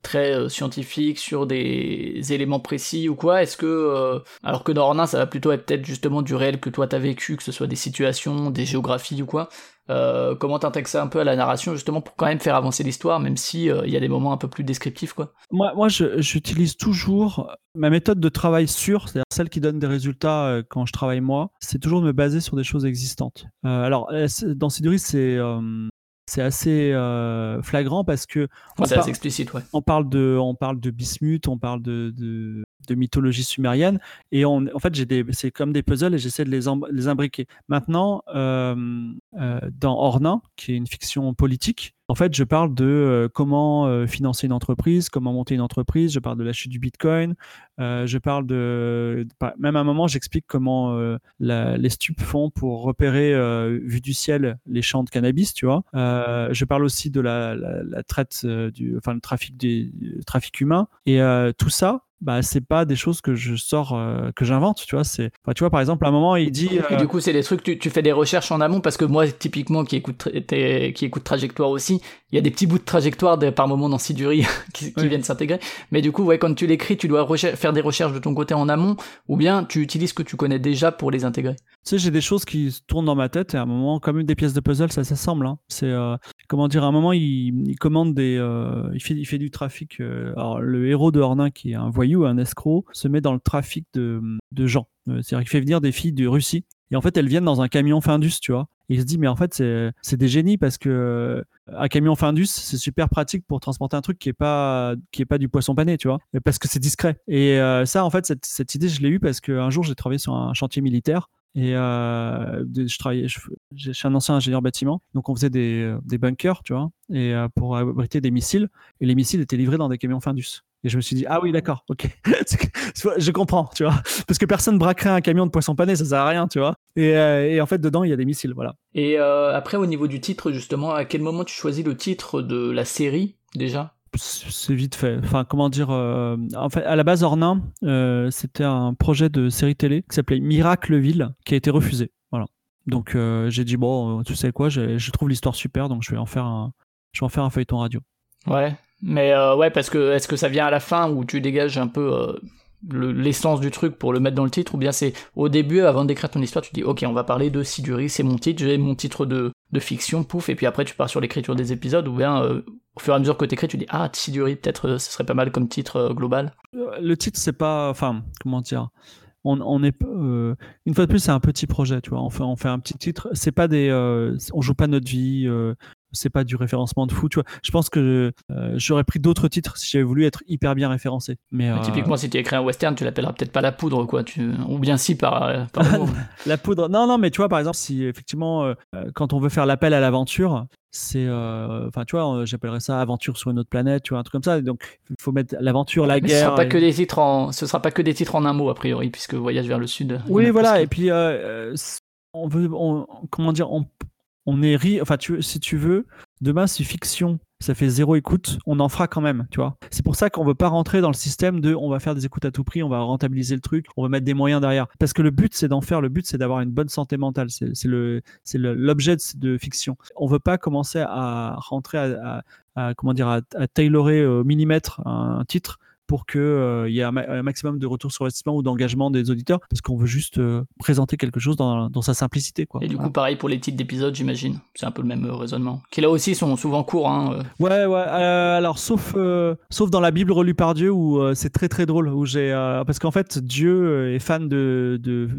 Speaker 1: très scientifiques sur des éléments précis ou quoi. Est-ce que, alors que dans Ornin, ça va plutôt être peut-être justement du réel que toi t'as vécu, que ce soit des situations, des géographies ou quoi. Euh, comment t'intègres ça un peu à la narration justement pour quand même faire avancer l'histoire, même si euh, il y a des moments un peu plus descriptifs quoi.
Speaker 2: Moi, moi, j'utilise toujours ma méthode de travail sûre, c'est-à-dire celle qui donne des résultats euh, quand je travaille moi. C'est toujours de me baser sur des choses existantes. alors dans Siduris, c'est c'est assez flagrant parce que
Speaker 1: c'est assez explicite, ouais.
Speaker 2: On parle de, on parle de bismuth, on parle de, de, de mythologie sumérienne, et en fait, c'est comme des puzzles et j'essaie de les, les imbriquer. Maintenant, dans Ornin, qui est une fiction politique, en fait, je parle de euh, comment euh, financer une entreprise, comment monter une entreprise, je parle de la chute du Bitcoin, euh, je parle de... Même à un moment, j'explique comment les stupes font pour repérer, vu du ciel, les champs de cannabis, tu vois. je parle aussi de la, traite, du, enfin le trafic, des, trafic humain. Et tout ça, bah c'est pas des choses que je sors euh, que j'invente tu vois c'est tu vois par exemple à un moment il dit
Speaker 1: et du coup c'est des trucs tu, tu fais des recherches en amont parce que moi typiquement qui écoute qui écoute trajectoire aussi il y a des petits bouts de trajectoire par moment dans Siduri (laughs) qui, qui viennent s'intégrer. Mais du coup ouais quand tu l'écris tu dois faire des recherches de ton côté en amont ou bien tu utilises ce que tu connais déjà pour les intégrer. Tu
Speaker 2: sais j'ai des choses qui tournent dans ma tête et à un moment comme des pièces de puzzle ça s'assemble hein. c'est euh, comment dire à un moment il, il commande des euh, il fait il fait du trafic alors le héros de Hornin qui est un voyou un escroc, se met dans le trafic de, gens. Euh, c'est-à-dire qu'il fait venir des filles de Russie. Et en fait, elles viennent dans un camion Findus, tu vois. Et il se dit, mais en fait, c'est des génies parce que euh, un camion Findus, c'est super pratique pour transporter un truc qui est pas pas du poisson pané, tu vois, parce que c'est discret. Et euh, ça, en fait, cette, idée, je l'ai eue parce qu'un jour, j'ai travaillé sur un chantier militaire et je travaillais, je, suis un ancien ingénieur bâtiment, donc on faisait des, des bunkers, tu vois, et pour abriter des missiles. Et les missiles étaient livrés dans des camions Findus. Et je me suis dit, ah oui, d'accord, ok. (laughs) je comprends, tu vois. Parce que personne braquerait un camion de poisson pané, ça sert à rien, tu vois. Et, euh, et en fait, dedans, il y a des missiles, voilà.
Speaker 1: Et euh, après, au niveau du titre, justement, à quel moment tu choisis le titre de la série, déjà?
Speaker 2: C'est vite fait. Enfin, comment dire euh, En fait, à la base, Ornin, c'était un projet de série télé qui s'appelait Miracleville, qui a été refusé. Voilà. Donc, j'ai dit bon, tu sais quoi, je trouve l'histoire super, donc je vais en faire un, je vais en faire un feuilleton radio.
Speaker 1: Ouais, mais euh, ouais, parce que est-ce que ça vient à la fin où tu dégages un peu euh, l'essence du truc pour le mettre dans le titre, ou bien c'est au début, avant d'écrire ton histoire, tu dis ok, on va parler de Siduri, c'est mon titre, j'ai mon titre de, de fiction, pouf, et puis après tu pars sur l'écriture des épisodes, ou bien euh, au fur et à mesure que t'écris, tu dis ah Siduri, peut-être ce serait pas mal comme titre global.
Speaker 2: Le titre, c'est pas, enfin, comment dire on, on est une fois de plus c'est un petit projet tu vois. On fait on fait un petit titre. C'est pas des on joue pas notre vie c'est pas du référencement de fou, tu vois. Je pense que euh, j'aurais pris d'autres titres si j'avais voulu être hyper bien référencé. Mais,
Speaker 1: euh, Typiquement, si tu écris un western, tu l'appelleras peut-être pas la poudre, quoi. Tu... Ou bien si par, euh, (laughs)
Speaker 2: la poudre. Non, non, mais tu vois, par exemple, si effectivement, quand on veut faire l'appel à l'aventure, c'est enfin tu vois j'appellerais ça aventure sur une autre planète tu vois un truc comme ça donc il faut mettre l'aventure la guerre
Speaker 1: ce sera pas que des titres en ce sera pas que des titres en un mot a priori puisque voyage vers le sud
Speaker 2: oui voilà et puis on veut comment dire on, on est ri enfin tu, si tu veux demain si fiction. Ça fait zéro écoute. On en fera quand même tu vois. C'est pour ça qu'on veut pas rentrer dans le système de on va faire des écoutes à tout prix on va rentabiliser le truc on va mettre des moyens derrière. Parce que le but c'est d'en faire. Le but c'est d'avoir une bonne santé mentale. C'est le c'est l'objet de, fiction. On veut pas commencer à rentrer à, comment dire à, tailorer au millimètre un titre pour qu'il euh, y ait un, maximum de retour sur investissement ou d'engagement des auditeurs, parce qu'on veut juste euh, présenter quelque chose dans, sa simplicité. Quoi.
Speaker 1: Et du coup, pareil pour les titres d'épisodes, j'imagine. C'est un peu le même euh, raisonnement. Qui là aussi sont souvent courts. Hein,
Speaker 2: ouais, ouais. alors, sauf, sauf dans la Bible relue par Dieu, où c'est très très drôle. Où j'ai, parce qu'en fait, Dieu est fan de, de,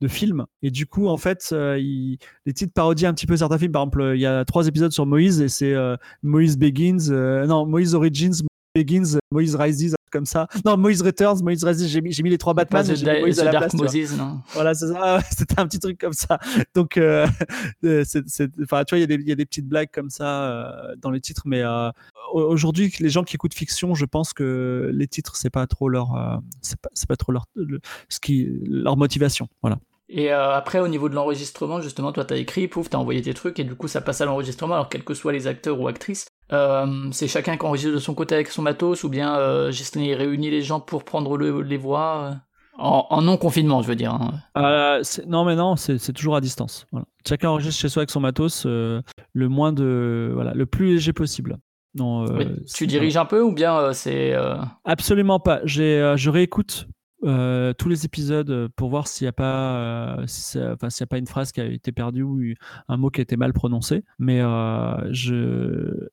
Speaker 2: de films. Et du coup, en fait, il, les titres parodient un petit peu certains films. Par exemple, il y a trois épisodes sur Moïse et c'est Moïse Begins, non, Moïse Origins, Begins, Moïse Rises, comme ça. Non, Moïse Returns, Moïse Rises, j'ai mis, mis, les trois Batman.
Speaker 1: J'ai Moïse à la Dark place, Moses, non
Speaker 2: Voilà, c'est ça. (laughs) C'était un petit truc comme ça. Donc, euh, (laughs) euh c'est, enfin, tu vois, il y, y, a des petites blagues comme ça euh, dans les titres, mais euh, aujourd'hui, les gens qui écoutent fiction, je pense que les titres, c'est pas trop leur, c'est pas, pas, trop leur, ce qui, leur motivation. Voilà.
Speaker 1: Et euh, après, au niveau de l'enregistrement, justement, toi, t'as écrit, pouf, t'as envoyé tes trucs, et du coup, ça passe à l'enregistrement. Alors, quels que soient les acteurs ou actrices, euh, c'est chacun qui enregistre de son côté avec son matos, ou bien euh, réunit les gens pour prendre les voix euh, en, non-confinement, je veux dire. Hein.
Speaker 2: Euh, non, mais non, c'est toujours à distance. Voilà. Chacun enregistre chez soi avec son matos, le moins de, voilà, le plus léger possible.
Speaker 1: Non, tu diriges un peu ou bien c'est
Speaker 2: Absolument pas. J'ai, je réécoute euh, tous les épisodes pour voir s'il n'y a pas, enfin s'il y a pas une phrase qui a été perdue ou un mot qui a été mal prononcé. Mais je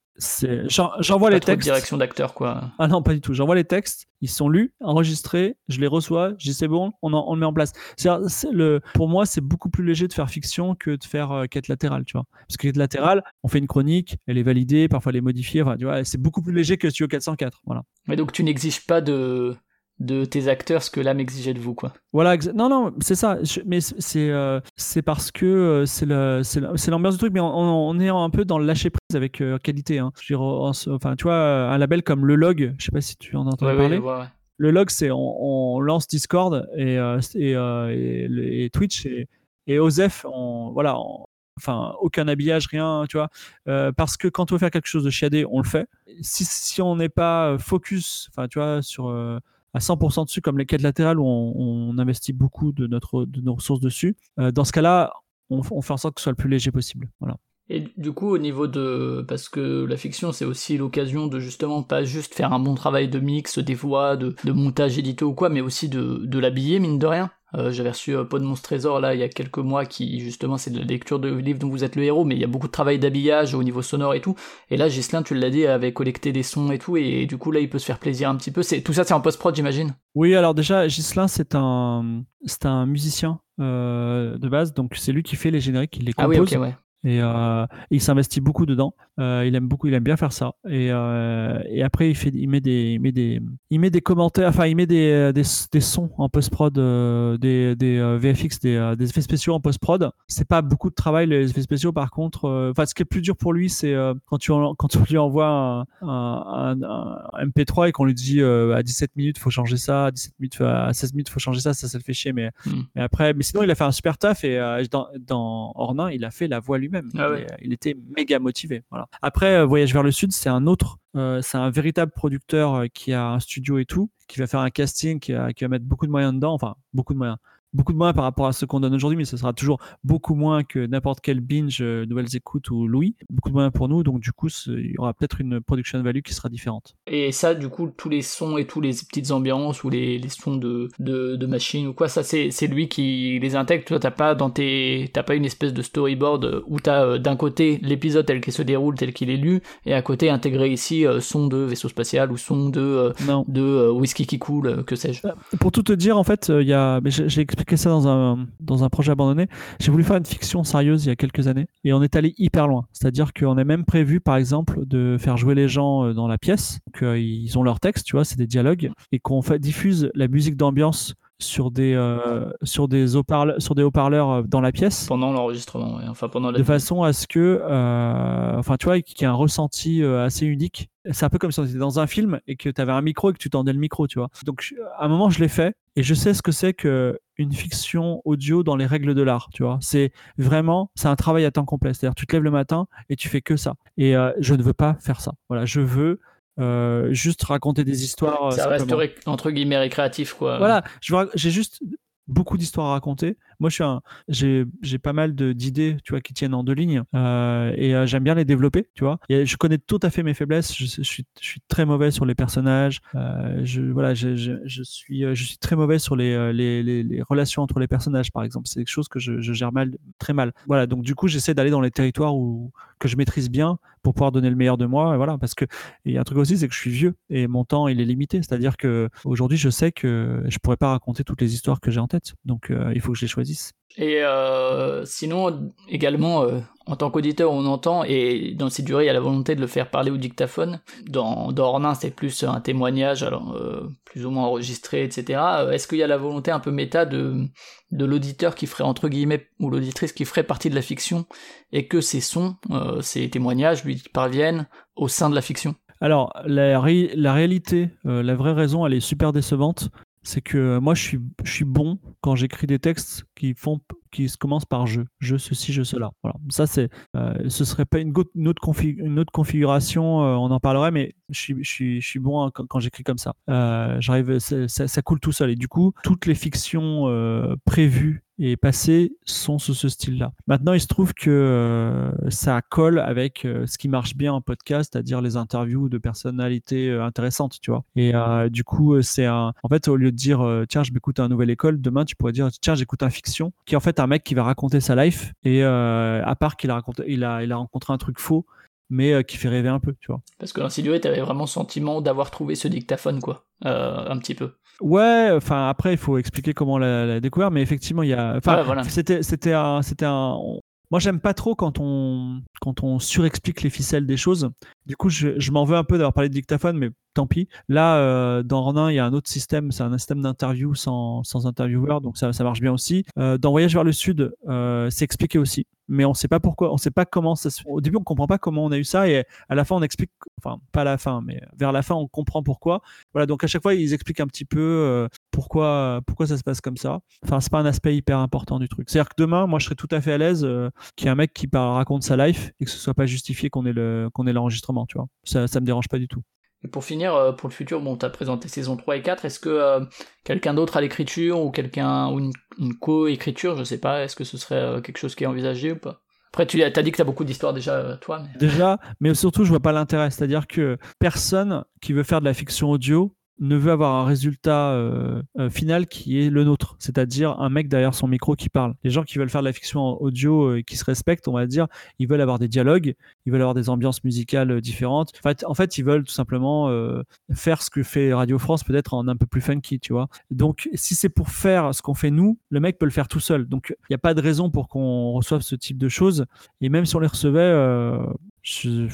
Speaker 2: J'envoie les textes.
Speaker 1: direction d'acteur, quoi.
Speaker 2: Ah non, pas du tout. J'envoie les textes, ils sont lus, enregistrés, je les reçois, je dis c'est bon, on, on le met en place. Le, pour moi, c'est beaucoup plus léger de faire fiction que de faire euh, quête latérale, tu vois. Parce que quête latérale, on fait une chronique, elle est validée, parfois elle est modifiée, enfin, tu vois, c'est beaucoup plus léger que Studio 404, voilà.
Speaker 1: Mais donc tu n'exiges pas de, de tes acteurs ce que l'âme exigeait de vous quoi.
Speaker 2: Voilà, non non, c'est ça, mais c'est euh, c'est parce que euh, c'est c'est l'ambiance du truc mais on, est un peu dans le lâcher prise avec euh, qualité hein. Je enfin tu vois un label comme le log, je sais pas si tu en entends parler. le log c'est on, lance Discord et et, Twitch et, et Osef on voilà, enfin aucun habillage, rien, tu vois. parce que quand on veut faire quelque chose de chiadé, on le fait. Si, si on n'est pas focus, enfin tu vois, sur à 100% dessus, comme les quêtes latérales où on, investit beaucoup de, notre, de nos ressources dessus. Euh, dans ce cas-là, on, fait en sorte que ce soit le plus léger possible. Voilà.
Speaker 1: Et du coup, au niveau de. Parce que la fiction, c'est aussi l'occasion de justement pas juste faire un bon travail de mix, des voix, de, montage édito ou quoi, mais aussi de, de l'habiller, mine de rien. Euh, j'avais reçu euh, Pod Monstre Trésor là il y a quelques mois qui justement c'est de la lecture de livres dont vous êtes le héros mais il y a beaucoup de travail d'habillage au niveau sonore et tout. Et là Gislin tu l'as dit avait collecté des sons et tout et, du coup là il peut se faire plaisir un petit peu. C'est tout ça c'est en post prod j'imagine?
Speaker 2: Oui alors déjà Gislin c'est un c'est un musicien euh, de base donc c'est lui qui fait les génériques il les compose ah oui, ouais. Et, euh, il s'investit beaucoup dedans. Euh, il aime beaucoup, il aime bien faire ça. Et, euh, et après, il, fait, il, met des, il, met des, il met des commentaires, enfin, il met des, des, des sons en post-prod, des, des VFX, des, des, effets spéciaux en post-prod. C'est pas beaucoup de travail, les effets spéciaux. Par contre, enfin, ce qui est plus dur pour lui, c'est quand, tu, quand on lui envoie un, un, un, MP3 et qu'on lui dit à 17 minutes, faut changer ça, à 17 minutes, à 16 minutes, faut changer ça, ça, ça le fait chier. Mais, hmm. mais après, mais sinon, il a fait un super taf et dans, dans Ornin, il a fait la voix lui ah il, était méga motivé. Voilà. Après, euh, Voyage vers le Sud, c'est un autre, euh, c'est un véritable producteur euh, qui a un studio et tout, qui va faire un casting, qui, qui va mettre beaucoup de moyens dedans, enfin beaucoup de moyens beaucoup de moins par rapport à ce qu'on donne aujourd'hui, mais ce sera toujours beaucoup moins que n'importe quel binge, euh, Nouvelles Écoutes ou Louis. Beaucoup de moins pour nous, donc du coup, il y aura peut-être une production value qui sera différente.
Speaker 1: Et ça, du coup, tous les sons et tous les petites ambiances ou les, les sons de, de, de machines ou quoi, ça c'est lui qui les intègre. Toi, t'as pas dans tes, t'as pas une espèce de storyboard où t'as euh, d'un côté l'épisode tel qu'il se déroule, tel qu'il est lu, et à côté intégré ici euh, son de vaisseau spatial ou son de, de whisky qui coule, que sais-je.
Speaker 2: Pour tout te dire, en fait, il y a, j'ai expliqué ça dans un, dans un projet abandonné. J'ai voulu faire une fiction sérieuse il y a quelques années et on est allé hyper loin. C'est-à-dire qu'on est même prévu, par exemple, de faire jouer les gens euh, dans la pièce, qu'ils ont leur texte, tu vois, c'est des dialogues, et qu'on diffuse la musique d'ambiance sur des euh, sur des haut-parleurs sur des haut-parleurs euh, dans la pièce
Speaker 1: pendant l'enregistrement enfin pendant la
Speaker 2: de façon à ce que enfin tu vois qu'il y ait un ressenti assez unique c'est un peu comme si on était dans un film et que tu avais un micro et que tu tendais le micro, tu vois. Donc, à un moment, je l'ai fait et je sais ce que c'est que une fiction audio dans les règles de l'art, tu vois. C'est vraiment, c'est un travail à temps complet. C'est-à-dire, tu te lèves le matin et tu fais que ça. Et euh, je ne veux pas faire ça. Voilà, je veux euh, juste raconter des histoires.
Speaker 1: Ça reste entre guillemets récréatif, quoi.
Speaker 2: Voilà, j'ai juste beaucoup d'histoires à raconter. Moi, j'ai, pas mal d'idées, tu vois, qui tiennent en deux lignes, euh, et euh, j'aime bien les développer, tu vois. Et je connais tout à fait mes faiblesses. Je, suis, je suis très mauvais sur les personnages. Euh, je, voilà, je, je, suis, je suis très mauvais sur les, les, les, relations entre les personnages, par exemple. C'est quelque chose que je, gère mal, très mal. Voilà, donc du coup, j'essaie d'aller dans les territoires où que je maîtrise bien pour pouvoir donner le meilleur de moi. Et voilà, parce que il y a un truc aussi, c'est que je suis vieux et mon temps il est limité. C'est-à-dire que aujourd'hui, je sais que je pourrais pas raconter toutes les histoires que j'ai en tête. Donc, il faut que je les choisisse.
Speaker 1: Et euh, sinon, également, euh, en tant qu'auditeur, on entend, et dans cette durée, il y a la volonté de le faire parler au dictaphone. Dans, dans Ornin, c'est plus un témoignage, alors euh, plus ou moins enregistré, etc. Est-ce qu'il y a la volonté un peu méta de, de l'auditeur qui ferait, entre guillemets, ou l'auditrice qui ferait partie de la fiction, et que ces sons, ces témoignages lui parviennent au sein de la fiction?
Speaker 2: Alors, la, la réalité, la vraie raison, elle est super décevante c'est que moi je suis bon quand j'écris des textes qui font qui se commencent par je, je ceci, je cela. Voilà. Ça c'est, euh, ce serait pas une, autre, configuration, euh, on en parlerait, mais je suis, je suis, bon hein, quand, j'écris comme ça. Euh, j'arrive, ça, ça, coule tout seul et du coup toutes les fictions prévues et passés sont sous ce style-là. Maintenant, il se trouve que euh, ça colle avec euh, ce qui marche bien en podcast, c'est-à-dire les interviews de personnalités euh, intéressantes, tu vois. Et du coup, c'est un. En fait, au lieu de dire tiens, je m'écoute un nouvelle école, demain, tu pourrais dire tiens, j'écoute un fiction, qui est en fait un mec qui va raconter sa life et à part qu'il a raconté, il a, il a rencontré un truc faux mais qui fait rêver un peu, tu vois.
Speaker 1: Parce que l'insidieux, t'avais vraiment le sentiment d'avoir trouvé ce dictaphone, quoi, un petit peu.
Speaker 2: Ouais, enfin après il faut expliquer comment la, la découvert, mais effectivement il y a, enfin c'était c'était un c'était un, moi j'aime pas trop quand on quand on surexplique les ficelles des choses. Du coup je, je m'en veux un peu d'avoir parlé de dictaphone, mais tant pis. Là, euh, dans Ronin, il y a un autre système, c'est un système d'interview sans, intervieweur, donc ça, marche bien aussi. Euh, dans Voyage vers le Sud, euh, c'est expliqué aussi, mais on sait pas pourquoi, on sait pas comment ça se... Au début, on comprend pas comment on a eu ça, et à la fin, on explique, enfin, pas à la fin, mais vers la fin, on comprend pourquoi. Voilà, donc à chaque fois, ils expliquent un petit peu pourquoi, ça se passe comme ça. Enfin, c'est pas un aspect hyper important du truc. C'est-à-dire que demain, moi, je serais tout à fait à l'aise qu'il y ait un mec qui raconte sa life et que ce soit pas justifié qu'on ait le qu'on ait l'enregistrement, tu vois. Ça, ça me dérange pas du tout.
Speaker 1: Et pour finir, euh, pour le futur, bon, t'as présenté saison 3 et 4, est-ce que euh, quelqu'un d'autre à l'écriture ou quelqu'un ou une, co-écriture, je sais pas, est-ce que ce serait euh, quelque chose qui est envisagé ou pas? Après, tu as dit que t'as beaucoup d'histoires déjà, toi.
Speaker 2: Déjà, mais surtout, je vois pas l'intérêt. C'est-à-dire que personne qui veut faire de la fiction audio ne veut avoir un résultat euh, euh, final qui est le nôtre, c'est-à-dire un mec derrière son micro qui parle. Les gens qui veulent faire de la fiction audio et euh, qui se respectent, on va dire, ils veulent avoir des dialogues, ils veulent avoir des ambiances musicales différentes. En fait, en fait ils veulent tout simplement faire ce que fait Radio France, peut-être en un peu plus funky, tu vois. Donc, si c'est pour faire ce qu'on fait nous, le mec peut le faire tout seul. Donc, il n'y a pas de raison pour qu'on reçoive ce type de choses. Et même si on les recevait, je,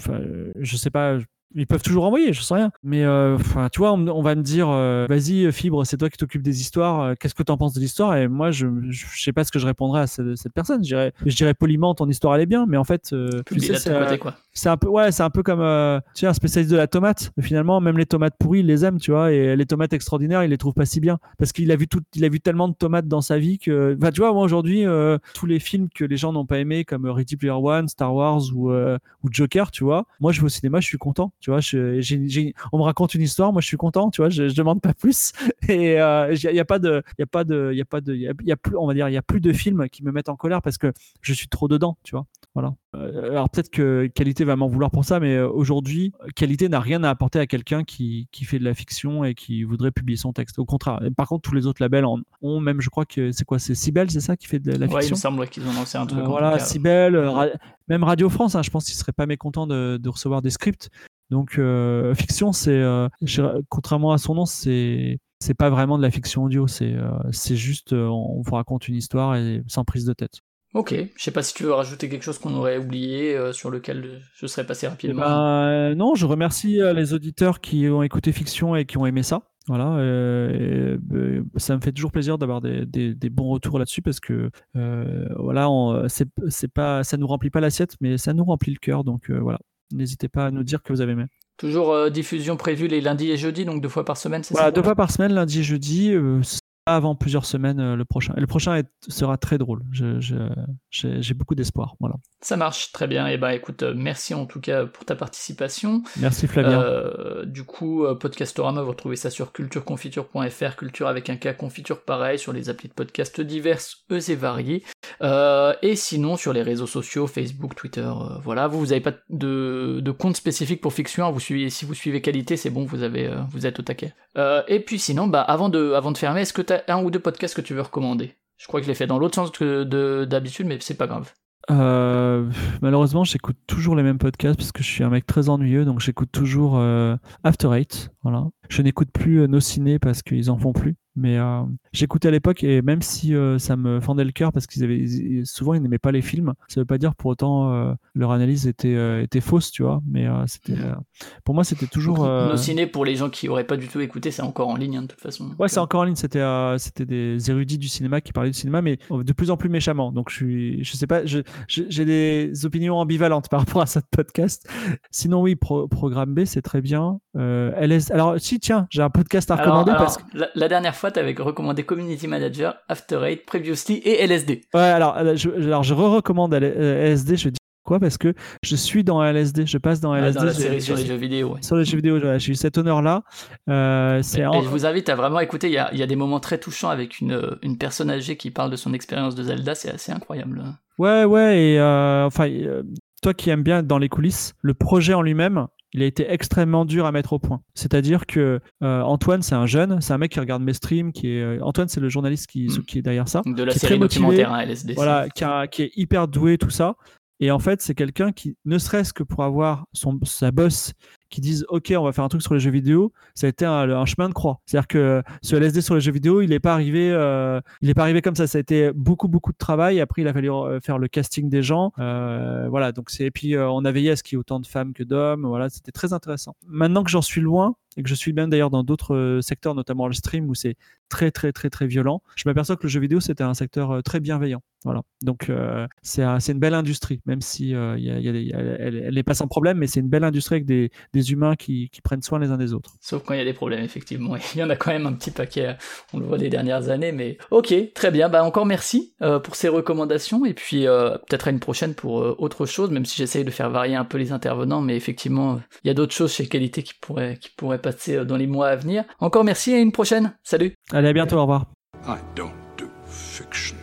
Speaker 2: je sais pas, ils peuvent toujours envoyer, je sais rien. Mais euh, enfin, tu vois, on, va me dire, euh, vas-y, Fibre, c'est toi qui t'occupes des histoires. Euh, qu'est-ce que tu en penses de l'histoire? Et moi, je, je, sais pas ce que je répondrais à cette, cette personne. Je dirais, je dirais poliment, ton histoire elle est bien, mais en fait,
Speaker 1: tu sais, c'est, quoi
Speaker 2: c'est un peu ouais c'est un peu comme euh, tu sais un spécialiste de la tomate finalement même les tomates pourries il les aime tu vois et les tomates extraordinaires il les trouve pas si bien parce qu'il a vu tout il a vu tellement de tomates dans sa vie que bah tu vois moi aujourd'hui euh, tous les films que les gens n'ont pas aimé comme Ready Player One Star Wars ou euh, ou Joker tu vois moi je vais au cinéma je suis content tu vois je, on me raconte une histoire moi je suis content tu vois je, je demande pas plus (laughs) et il y, a pas de il y a pas de il y a pas de il y, a plus on va dire il y a plus de films qui me mettent en colère parce que je suis trop dedans tu vois voilà alors peut-être que qualité va m'en vouloir pour ça, mais euh, aujourd'hui, qualité n'a rien à apporter à quelqu'un qui, qui, fait de la fiction et qui voudrait publier son texte. Au contraire. par contre, tous les autres labels en ont, même, je crois que c'est quoi? C'est Cybelle, c'est ça qui fait de la fiction
Speaker 1: Ouais, il me semble qu'ils ont lancé un truc.
Speaker 2: Euh, voilà, Cybelle, euh, même Radio France, hein, je pense qu'ils seraient pas mécontents de, de, recevoir des scripts. Donc, fiction, c'est, contrairement à son nom, c'est c'est pas vraiment de la fiction audio, c'est c'est juste on vous raconte une histoire et sans prise de tête.
Speaker 1: Ok, je sais pas si tu veux rajouter quelque chose qu'on aurait oublié, euh, sur lequel je serais passé rapidement.
Speaker 2: Eh ben, euh, non, je remercie euh, les auditeurs qui ont écouté Fiction et qui ont aimé ça. Voilà, ça me fait toujours plaisir d'avoir des, des, bons retours là-dessus parce que voilà, c'est pas, ça nous remplit pas l'assiette, mais ça nous remplit le cœur. Donc voilà, n'hésitez pas à nous dire que vous avez aimé.
Speaker 1: Toujours diffusion prévue les lundis et jeudis, donc deux fois par semaine, c'est
Speaker 2: voilà, Deux fois par semaine, lundi et jeudi avant plusieurs semaines euh, le prochain. Et le prochain sera très drôle. J'ai beaucoup d'espoir. Voilà.
Speaker 1: Ça marche très bien. Et eh ben écoute, euh, merci en tout cas pour ta participation.
Speaker 2: Merci Flavien.
Speaker 1: Euh, du coup, Podcastorama, vous retrouvez ça sur cultureconfiture.fr, culture avec un cas confiture pareil, sur les applis de podcast diverses et variées. et sinon sur les réseaux sociaux, Facebook, Twitter, voilà. Vous, vous n'avez pas de, de, compte spécifique pour fiction. Hein. Vous suivez, si vous suivez qualité, c'est bon, vous avez, vous êtes au taquet. et puis sinon, bah avant de, avant de fermer, est-ce que tu un ou deux podcasts que tu veux recommander Je crois que je l'ai fait dans l'autre sens que d'habitude, mais c'est pas grave.
Speaker 2: Euh, malheureusement, j'écoute toujours les mêmes podcasts parce que je suis un mec très ennuyeux, donc j'écoute toujours euh, After Eight. Voilà. Je n'écoute plus euh, nos ciné parce qu'ils en font plus. Mais euh, j'écoutais à l'époque et même si euh, ça me fendait le cœur parce qu'ils avaient souvent ils n'aimaient pas les films, ça veut pas dire pour autant euh, leur analyse était était fausse, tu vois. Mais c'était pour moi c'était toujours.
Speaker 1: Nos ciné pour les gens qui auraient pas du tout écouté, c'est encore en ligne hein, de toute façon.
Speaker 2: Ouais, c'est encore en ligne. C'était c'était des érudits du cinéma qui parlaient du cinéma, mais de plus en plus méchamment. Donc je suis je sais pas, j'ai des opinions ambivalentes par rapport à ce podcast. Sinon oui, Programme B c'est très bien. LS... Alors, si, tiens, j'ai un podcast à recommander parce que.
Speaker 1: La, dernière fois, tu avais recommandé Community Manager, After Eight, Previously et LSD.
Speaker 2: Ouais, alors, je, alors je re-recommande LSD, je dis quoi Parce que je suis dans LSD, je passe dans LSD.
Speaker 1: dans la série sur les jeux vidéo.
Speaker 2: Sur les jeux vidéo, j'ai eu cet honneur-là. Euh,
Speaker 1: et, je vous invite à vraiment écouter. Il y a, y a des moments très touchants avec une, une personne âgée qui parle de son expérience de Zelda. C'est assez incroyable.
Speaker 2: Ouais, ouais. Et euh, enfin, euh, toi qui aimes bien dans les coulisses, le projet en lui-même, il a été extrêmement dur à mettre au point. C'est-à-dire que euh, Antoine, c'est un jeune, c'est un mec qui regarde mes streams, qui est euh, Antoine, c'est le journaliste qui, mm. qui est derrière ça,
Speaker 1: de la
Speaker 2: qui
Speaker 1: série documentaire hein, LSD.
Speaker 2: Voilà, qui, qui, est hyper doué tout ça. Et en fait, c'est quelqu'un qui, ne serait-ce que pour avoir son, sa boss qui disent OK, on va faire un truc sur les jeux vidéo, ça a été un, chemin de croix. C'est-à-dire que ce LSD sur les jeux vidéo, il n'est pas arrivé, euh, il est pas arrivé comme ça. Ça a été beaucoup beaucoup de travail. Après, il a fallu euh, faire le casting des gens. Euh, voilà. Donc c'est et puis on a veillé à ce qu'il y ait autant de femmes que d'hommes. Voilà, c'était très intéressant. Maintenant que j'en suis loin, et que je suis bien d'ailleurs dans d'autres euh, secteurs, notamment le stream où c'est très très très très violent, je m'aperçois que le jeu vidéo c'était un secteur euh, très bienveillant. Voilà. Donc euh, c'est une belle industrie, même si elle n'est pas sans problème, mais c'est une belle industrie avec des, des humains qui, qui, prennent soin les uns des autres.
Speaker 1: Sauf quand il y a des problèmes, effectivement. (laughs) Il y en a quand même un petit paquet, on le voit les dernières années, mais ok, très bien. Bah encore merci pour ces recommandations et puis peut-être à une prochaine pour autre chose, même si j'essaye de faire varier un peu les intervenants, mais effectivement il y a d'autres choses chez Qualité qui pourraient qui pourraient passer euh, dans les mois à venir. Encore merci et à une prochaine. Salut.
Speaker 2: Allez, à bientôt, au revoir.
Speaker 3: I don't do fiction.